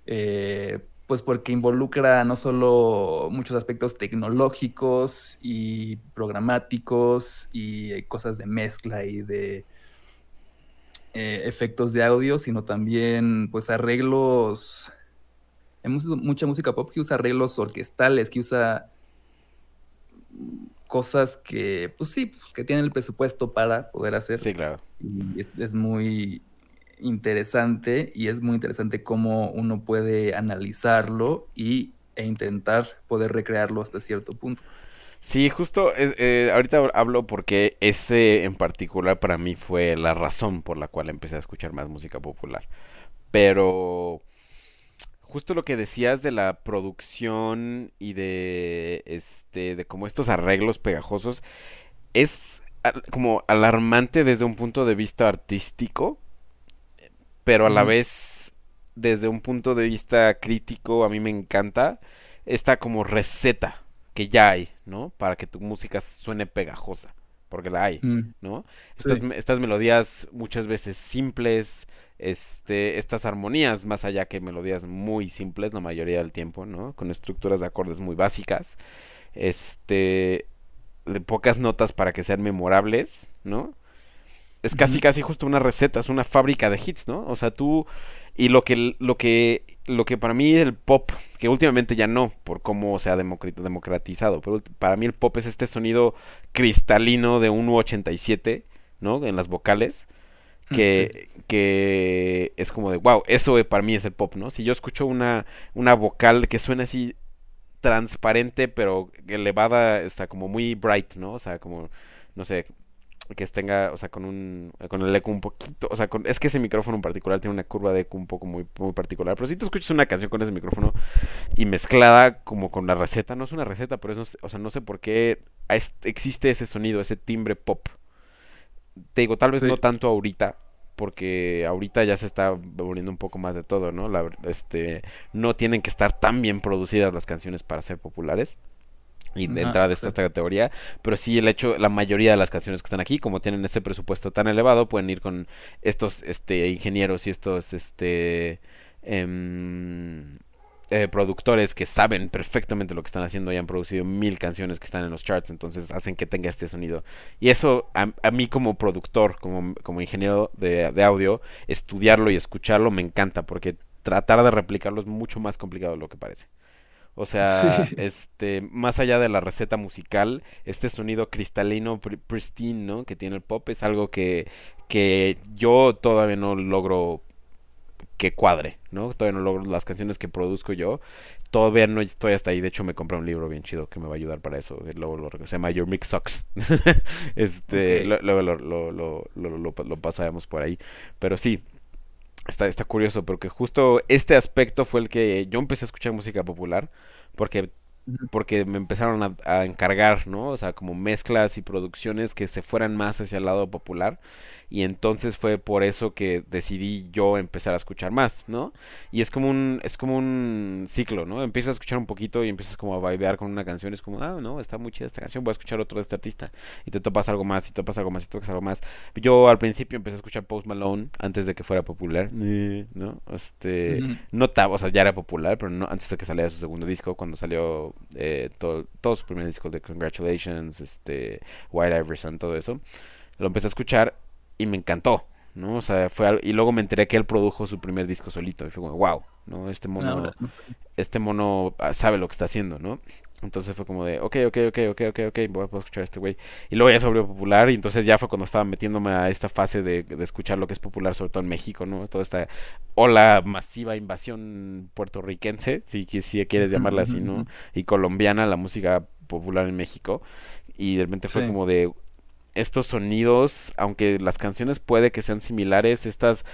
Eh, pues porque involucra no solo muchos aspectos tecnológicos y programáticos y cosas de mezcla y de eh, efectos de audio, sino también pues arreglos. Hay mucha música pop que usa arreglos orquestales, que usa cosas que, pues sí, que tienen el presupuesto para poder hacer. Sí, claro. Y es, muy interesante y es muy interesante cómo uno puede analizarlo y, e intentar poder recrearlo hasta cierto punto. Sí, justo eh, ahorita hablo porque ese en particular para mí fue la razón por la cual empecé a escuchar más música popular. Pero justo lo que decías de la producción y de este de como estos arreglos pegajosos es como alarmante desde un punto de vista artístico, pero a la vez desde un punto de vista crítico a mí me encanta esta como receta que ya hay, ¿no? Para que tu música suene pegajosa, porque la hay, mm. ¿no? Estas, estas melodías muchas veces simples, este, estas armonías, más allá que melodías muy simples la mayoría del tiempo, ¿no? Con estructuras de acordes muy básicas, este, de pocas notas para que sean memorables, ¿no? Es casi, casi justo una receta, es una fábrica de hits, ¿no? O sea, tú, y lo que, lo que, lo que para mí el pop, que últimamente ya no, por cómo se ha democratizado, pero para mí el pop es este sonido cristalino de un U87, ¿no? En las vocales que, que es como de, wow, eso para mí es el pop, ¿no? Si yo escucho una, una vocal que suena así transparente, pero elevada, está como muy bright, ¿no? O sea, como, no sé, que tenga, o sea, con un, con el eco un poquito, o sea, con, es que ese micrófono en particular tiene una curva de eco un poco muy, muy particular, pero si tú escuchas una canción con ese micrófono y mezclada como con la receta, no es una receta, pero es, o sea, no sé por qué existe ese sonido, ese timbre pop, te digo, tal vez no tanto ahorita, porque ahorita ya se está volviendo un poco más de todo, ¿no? La, este, no tienen que estar tan bien producidas las canciones para ser populares y de entrar de esta, categoría, pero sí el hecho, la mayoría de las canciones que están aquí, como tienen ese presupuesto tan elevado, pueden ir con estos este ingenieros y estos este em, eh, productores que saben perfectamente lo que están haciendo y han producido mil canciones que están en los charts, entonces hacen que tenga este sonido. Y eso a, mí como productor, como, como ingeniero de, audio, estudiarlo y escucharlo me encanta, porque tratar de replicarlo es mucho más complicado de lo que parece. O sea, este, más allá de la receta musical, este sonido cristalino, pristine, ¿no? Que tiene el pop es algo que, que yo todavía no logro que cuadre, ¿no? Todavía no logro las canciones que produzco yo. Todavía no estoy hasta ahí. De hecho, me compré un libro bien chido que me va a ayudar para eso. Luego lo, se llama Your Mix Sucks. este, luego lo, lo, lo, lo, pasaremos por ahí. Pero sí, está, está curioso porque justo este aspecto fue el que yo empecé a escuchar música popular. Porque porque me empezaron a, a, encargar, ¿no? O sea, como mezclas y producciones que se fueran más hacia el lado popular y entonces fue por eso que decidí yo empezar a escuchar más, ¿no? Y es como un es como un ciclo, ¿no? Empiezas a escuchar un poquito y empiezas como a vibear con una canción, es como, ah, no, está muy chida esta canción, voy a escuchar otro de este artista y te topas algo más y te topas algo más y te topas algo más. Yo al principio empecé a escuchar Post Malone antes de que fuera popular, ¿no? Este, no o sea, ya era popular, pero no antes de que saliera su segundo disco, cuando salió eh, todo, todo su primer disco de Congratulations, este, White Iverson, todo eso. Lo empecé a escuchar y me encantó, ¿no? O sea, fue y luego me enteré que él produjo su primer disco solito y fue como, wow, ¿no? Este mono, este mono ah, sabe lo que está haciendo, ¿no? Entonces fue como de, ok, ok, ok, ok, ok, ok, voy a escuchar a este güey. Y luego ya se volvió popular y entonces ya fue cuando estaba metiéndome a esta fase de, de, escuchar lo que es popular, sobre todo en México, ¿no? Toda esta ola masiva invasión puertorriquense, si, si quieres llamarla así, ¿no? Y colombiana, la música popular en México. Y de repente fue como de, estos sonidos, aunque las canciones puede que sean similares, estas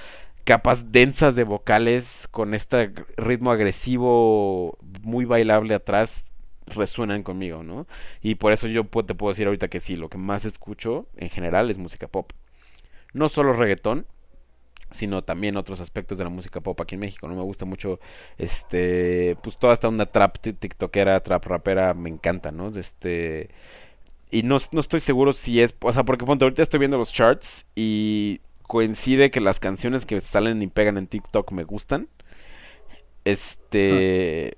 capas densas de vocales con este ritmo agresivo muy bailable atrás, resuenan conmigo, ¿no? Y por eso yo te puedo decir ahorita que sí, lo que más escucho en general es música pop. No solo reggaetón, sino también otros aspectos de la música pop aquí en México. No me gusta mucho, este, pues toda esta onda trap, tiktokera, trap rapera, me encanta, ¿no? Este, y no, no estoy seguro si es, o sea, porque ponte, ahorita estoy viendo los charts y coincide que las canciones que salen y pegan en TikTok me gustan. Este,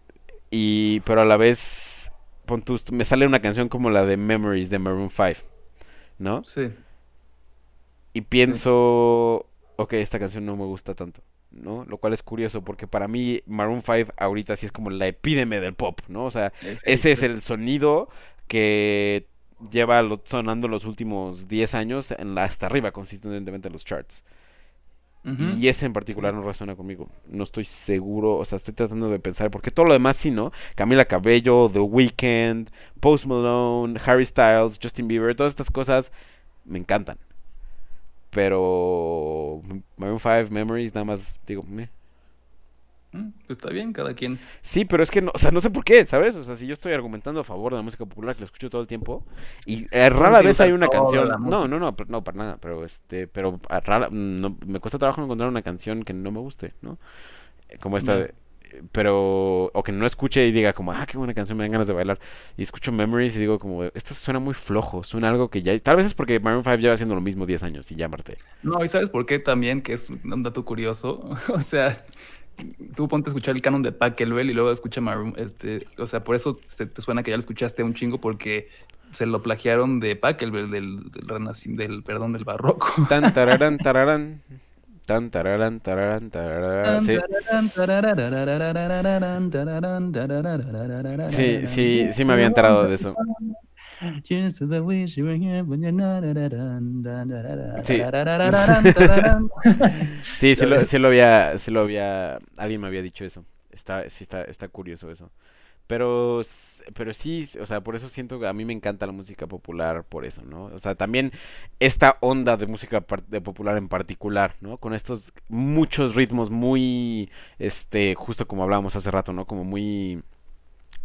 y, pero a la vez, pon me sale una canción como la de Memories de Maroon 5, ¿no? Sí. Y pienso, ok, esta canción no me gusta tanto, ¿no? Lo cual es curioso porque para mí Maroon 5 ahorita sí es como la epídeme del pop, ¿no? O sea, ese es el sonido que lleva sonando los últimos 10 años en la, hasta arriba consistentemente en los charts. Y ese en particular no resuena conmigo. No estoy seguro, o sea, estoy tratando de pensar, porque todo lo demás sí, ¿no? Camila Cabello, The Weeknd, Post Malone, Harry Styles, Justin Bieber, todas estas cosas me encantan. Pero Maroon 5 Memories nada más digo, me. Mm, pues está bien, cada quien. Sí, pero es que no, o sea, no sé por qué, ¿sabes? O sea, si yo estoy argumentando a favor de la música popular que la escucho todo el tiempo y eh, rara vez hay una canción, no, no, no, no para nada, pero este, pero rara, no, me cuesta trabajo encontrar una canción que no me guste, ¿no? Como esta de, pero o que no escuche y diga como ah qué buena canción me dan ganas de bailar y escucho Memories y digo como esto suena muy flojo suena algo que ya tal vez es porque Maroon 5 lleva haciendo lo mismo 10 años y ya Marte no y sabes por qué también que es un dato curioso. O sea tú ponte a escuchar el canon de Pachelbel y luego escucha Maroon este o sea por eso te, suena que ya lo escuchaste un chingo porque se lo plagiaron de Pachelbel del, del, del perdón del barroco tan tararán tararán Tan, tararán, tararán, tararán. Sí. sí, sí, sí me había enterado de eso. Sí. sí, sí lo, sí lo había, sí lo había, alguien me había dicho eso. Está, sí está, está curioso eso. Pero, pero sí, o sea, por eso siento que a mí me encanta la música popular, por eso, ¿no? O sea, también esta onda de música popular en particular, ¿no? Con estos muchos ritmos muy, este, justo como hablábamos hace rato, ¿no? Como muy,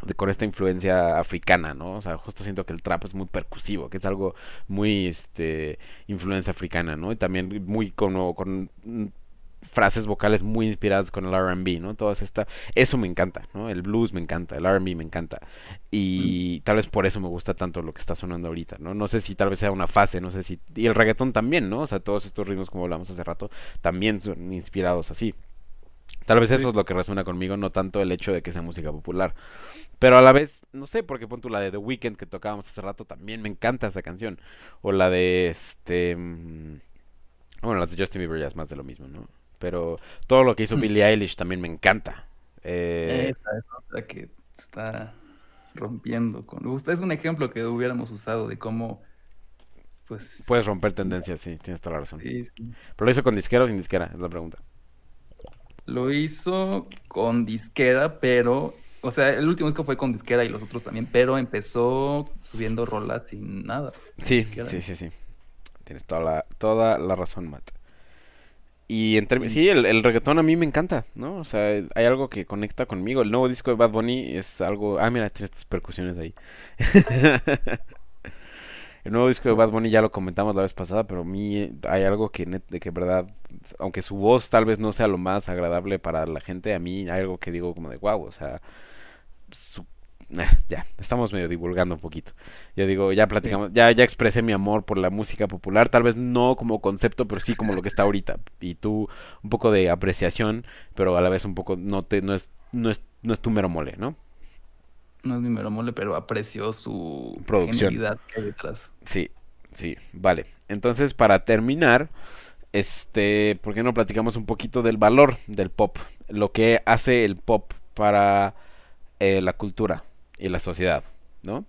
de, con esta influencia africana, ¿no? O sea, justo siento que el trap es muy percusivo, que es algo muy, este, influencia africana, ¿no? Y también muy como, con frases vocales muy inspiradas con el R&B, ¿no? Todas esta, eso me encanta, ¿no? El blues me encanta, el R&B me encanta y tal vez por eso me gusta tanto lo que está sonando ahorita, ¿no? No sé si tal vez sea una fase, no sé si y el reggaetón también, ¿no? O sea, todos estos ritmos como hablamos hace rato también son inspirados así. Tal vez eso es lo que resuena conmigo, no tanto el hecho de que sea música popular. Pero a la vez, no sé, porque pon tú la de The Weeknd que tocábamos hace rato, también me encanta esa canción. O la de este... Mm, bueno, las de Justin Bieber ya es más de lo mismo, ¿no? Pero todo lo que hizo mm. Billie Eilish también me encanta. Eh... Esa es otra que está rompiendo con... Es un ejemplo que hubiéramos usado de cómo... Pues... Puedes romper tendencias, sí, tienes toda la razón. Sí, sí. ¿Pero lo hizo con disquera o sin disquera? Es la pregunta. Lo hizo con disquera, pero... O sea, el último disco fue con disquera y los otros también, pero empezó subiendo rolas sin nada. Sí, sí, sí, sí. Tienes toda la, toda la razón, Matt. Y en sí, el, el, reggaetón a mí me encanta, ¿no? O sea, hay algo que conecta conmigo. El nuevo disco de Bad Bunny es algo... Ah, mira, tiene estas percusiones ahí. el nuevo disco de Bad Bunny ya lo comentamos la vez pasada, pero a mí hay algo que, de que verdad, aunque su voz tal vez no sea lo más agradable para la gente, a mí hay algo que digo como de wow, o sea, su ya, estamos medio divulgando un poquito. Yo digo, ya platicamos, ya, ya expresé mi amor por la música popular, tal vez no como concepto, pero sí como lo que está ahorita. Y tú, un poco de apreciación, pero a la vez un poco, no te, no es, no es, no es tu mero mole, ¿no? No es mi mero mole, pero aprecio su producción que hay detrás. Sí, sí, vale. Entonces, para terminar, este, ¿por qué no platicamos un poquito del valor del pop? Lo que hace el pop para eh, la cultura y la sociedad, ¿no?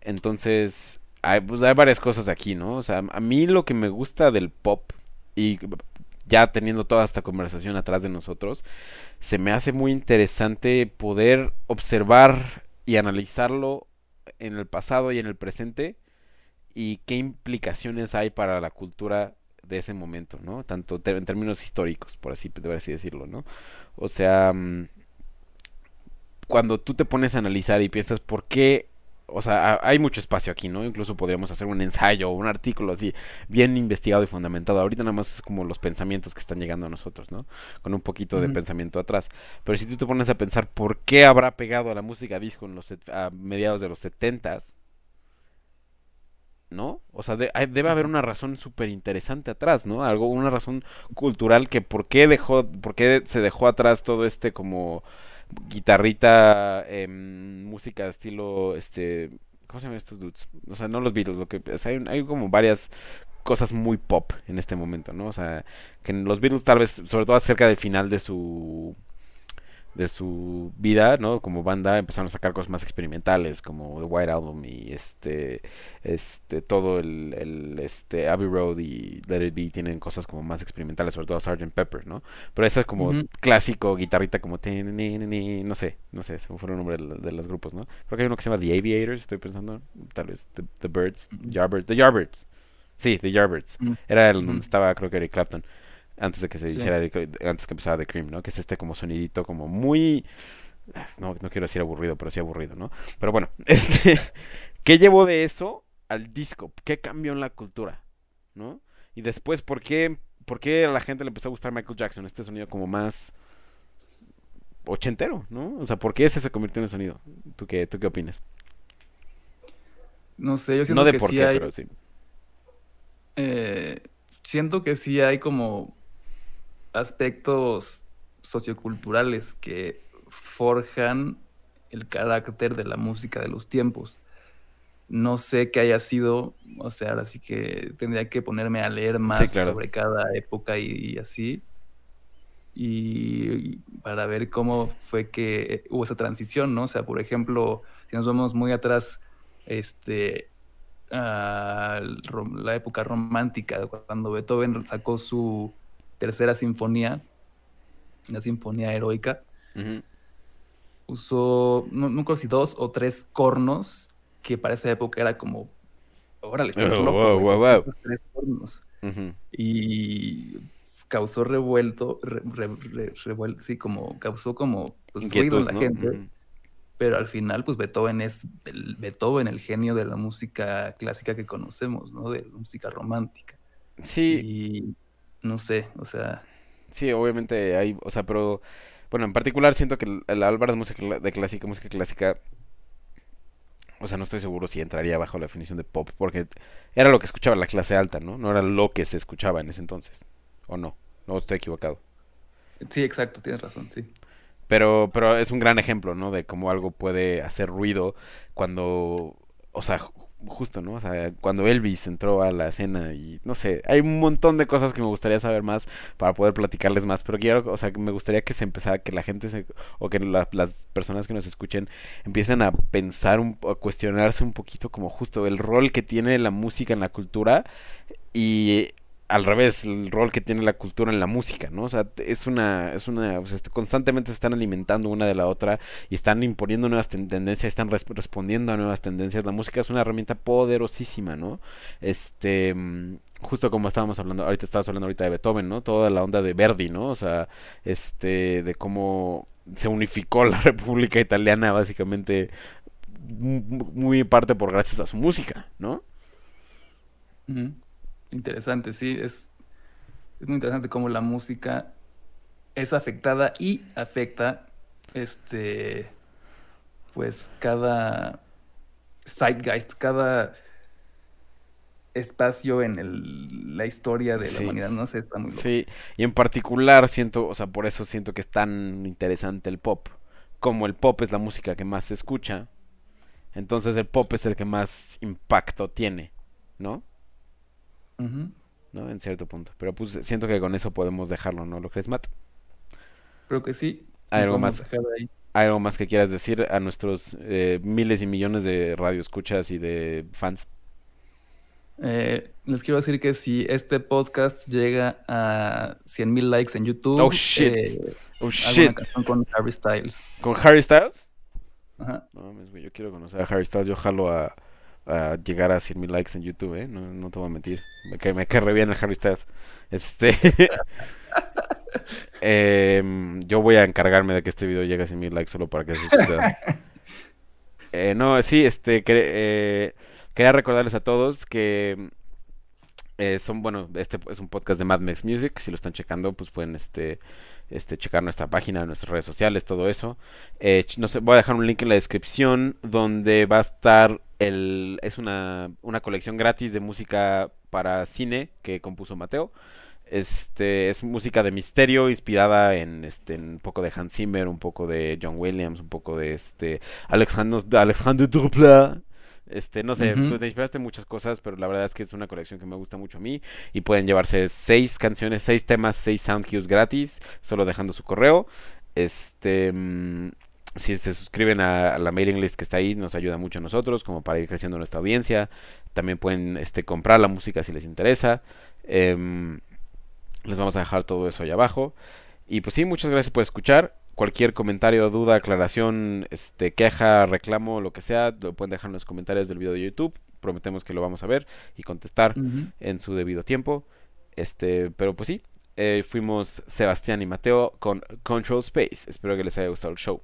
Entonces, hay, pues hay varias cosas aquí, ¿no? O sea, a mí lo que me gusta del pop y ya teniendo toda esta conversación atrás de nosotros, se me hace muy interesante poder observar y analizarlo en el pasado y en el presente y qué implicaciones hay para la cultura de ese momento, ¿no? Tanto en términos históricos, por así, decirlo, ¿no? O sea, mm, cuando tú te pones a analizar y piensas por qué o sea, hay mucho espacio aquí, ¿no? Incluso podríamos hacer un ensayo o un artículo así, bien investigado y fundamentado. Ahorita nada más es como los pensamientos que están llegando a nosotros, ¿no? Con un poquito de pensamiento atrás. Pero si tú te pones a pensar por qué habrá pegado a la música disco en los a mediados de los setentas, ¿no? O sea, debe haber una razón súper interesante atrás, ¿no? Algo, una razón cultural que por qué dejó, por qué se dejó atrás todo este como guitarrita, em, música estilo, este, ¿cómo se llaman estos dudes? O sea, no los Beatles, lo que hay, hay como varias cosas muy pop en este momento, ¿no? O sea, que los Beatles tal vez, sobre todo acerca del final de su de su vida, ¿no? Como banda empezaron a sacar cosas más experimentales, como The White Album y este, este, todo el, el este, Abbey Road y Let It Be tienen cosas como más experimentales, sobre todo Sgt. Pepper, ¿no? Pero ese es como clásico, guitarrita como, no sé, no sé, se me fue el nombre de, los grupos, ¿no? Creo que hay uno que se llama The Aviators, estoy pensando, tal vez, The, Birds, Yardbirds, The Yardbirds, sí, The Yardbirds, era el donde estaba creo que Eric Clapton antes de que se dijera, antes que empezara The Cream, ¿no? Que es este como sonidito como muy... No, no quiero decir aburrido, pero sí aburrido, ¿no? Pero bueno, este... ¿Qué llevó de eso al disco? ¿Qué cambió en la cultura? ¿No? Y después, ¿por qué, ¿por qué a la gente le empezó a gustar Michael Jackson? Este sonido como más ochentero, ¿no? O sea, ¿por qué ese se convirtió en el sonido? ¿Tú qué, tú qué opinas? No sé, yo siento no de que por qué, pero sí. Eh, siento que sí hay como aspectos socioculturales que forjan el carácter de la música de los tiempos. No sé qué haya sido, o sea, ahora sí que tendría que ponerme a leer más sobre cada época y, así. Y, para ver cómo fue que hubo esa transición, ¿no? O sea, por ejemplo, si nos vamos muy atrás, este, a la época romántica, cuando Beethoven sacó su tercera sinfonía, una sinfonía heroica. Usó, no, no si dos o tres cornos, que para esa época era como, órale, estás loco, tres cornos. Y causó revuelto, revuelto, sí, como causó como pues, ruido en la gente. Pero al final, pues Beethoven es el Beethoven, el genio de la música clásica que conocemos, ¿no? De música romántica. Sí. Y no sé, o sea. Sí, obviamente hay, o sea, pero bueno, en particular siento que el, Álvaro de música de clásica, música clásica, o sea, no estoy seguro si entraría bajo la definición de pop, porque era lo que escuchaba la clase alta, ¿no? No era lo que se escuchaba en ese entonces, ¿o no? No estoy equivocado. Sí, exacto, tienes razón, sí. Pero, pero es un gran ejemplo, ¿no? De cómo algo puede hacer ruido cuando, o sea, justo, ¿no? O sea, cuando Elvis entró a la escena y no sé, hay un montón de cosas que me gustaría saber más para poder platicarles más, pero quiero, o sea, me gustaría que se empezara, que la gente se, o que las personas que nos escuchen empiecen a pensar, un, a cuestionarse un poquito como justo el rol que tiene la música en la cultura y al revés, el rol que tiene la cultura en la música, ¿no? O sea, es una, es una, o sea, constantemente se están alimentando una de la otra y están imponiendo nuevas tendencias, están respondiendo a nuevas tendencias. La música es una herramienta poderosísima, ¿no? Este, mm, justo como estábamos hablando, ahorita estabas hablando ahorita de Beethoven, ¿no? Toda la onda de Verdi, ¿no? O sea, este, de cómo se unificó la República Italiana básicamente muy parte por gracias a su música, ¿no? Interesante, sí, es, es muy interesante cómo la música es afectada y afecta este pues cada zeitgeist, cada espacio en el, la historia de la humanidad, no sé, está muy Sí, y en particular siento, o sea, por eso siento que es tan interesante el pop. Como el pop es la música que más se escucha, entonces el pop es el que más impacto tiene, ¿no? ¿No? En cierto punto. Pero pues siento que con eso podemos dejarlo, ¿no? ¿Lo crees, Matt? Creo que sí. ¿Hay algo más? ¿Hay algo más que quieras decir a nuestros eh, miles y millones de radioescuchas y de fans? Eh, les quiero decir que si este podcast llega a 100 mil likes en YouTube, oh shit, eh, oh shit, con Harry Styles. ¿Con Harry Styles? Ajá. No, yo quiero conocer a Harry Styles, yo jalo a, a llegar a 100 mil likes en YouTube, ¿eh? No, no te voy a mentir. Me cae, me cae re bien el Harry Styles. Este. Em, yo voy a encargarme de que este video llegue a 100 mil likes solo para que eso suceda. Eh, no, sí, este, eh, quería recordarles a todos que son, bueno, este es un podcast de Mad Max Music. Si lo están checando, pues pueden este, este, checar nuestra página, nuestras redes sociales, todo eso. No sé, voy a dejar un link en la descripción donde va a estar el. Es una, una colección gratis de música para cine que compuso Mateo. Este es música de misterio inspirada en este un poco de Hans Zimmer, un poco de John Williams, un poco de este Alexandre Alexandre Dupla. Este, no sé, uh te inspiraste muchas cosas, pero la verdad es que es una colección que me gusta mucho a mí. Y pueden llevarse seis canciones, seis temas, seis sound cues gratis, solo dejando su correo. Este, mm, si se suscriben a, la mailing list que está ahí, nos ayuda mucho a nosotros, como para ir creciendo nuestra audiencia. También pueden este, comprar la música si les interesa. Em, les vamos a dejar todo eso ahí abajo. Y pues sí, muchas gracias por escuchar cualquier comentario, duda, aclaración, este, queja, reclamo, lo que sea, lo pueden dejar en los comentarios del video de YouTube. Prometemos que lo vamos a ver y contestar en su debido tiempo. Este, pero pues sí, eh, fuimos Sebastián y Mateo con Control Space. Espero que les haya gustado el show.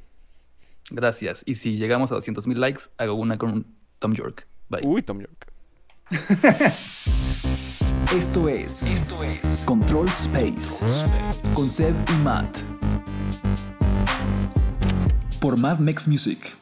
Gracias. Y si llegamos a 200 mil likes, hago una con Tom York. Bye. Uy, Tom York. Esto es, Esto es Control Space con Seb y Matt por Mad Mix Music.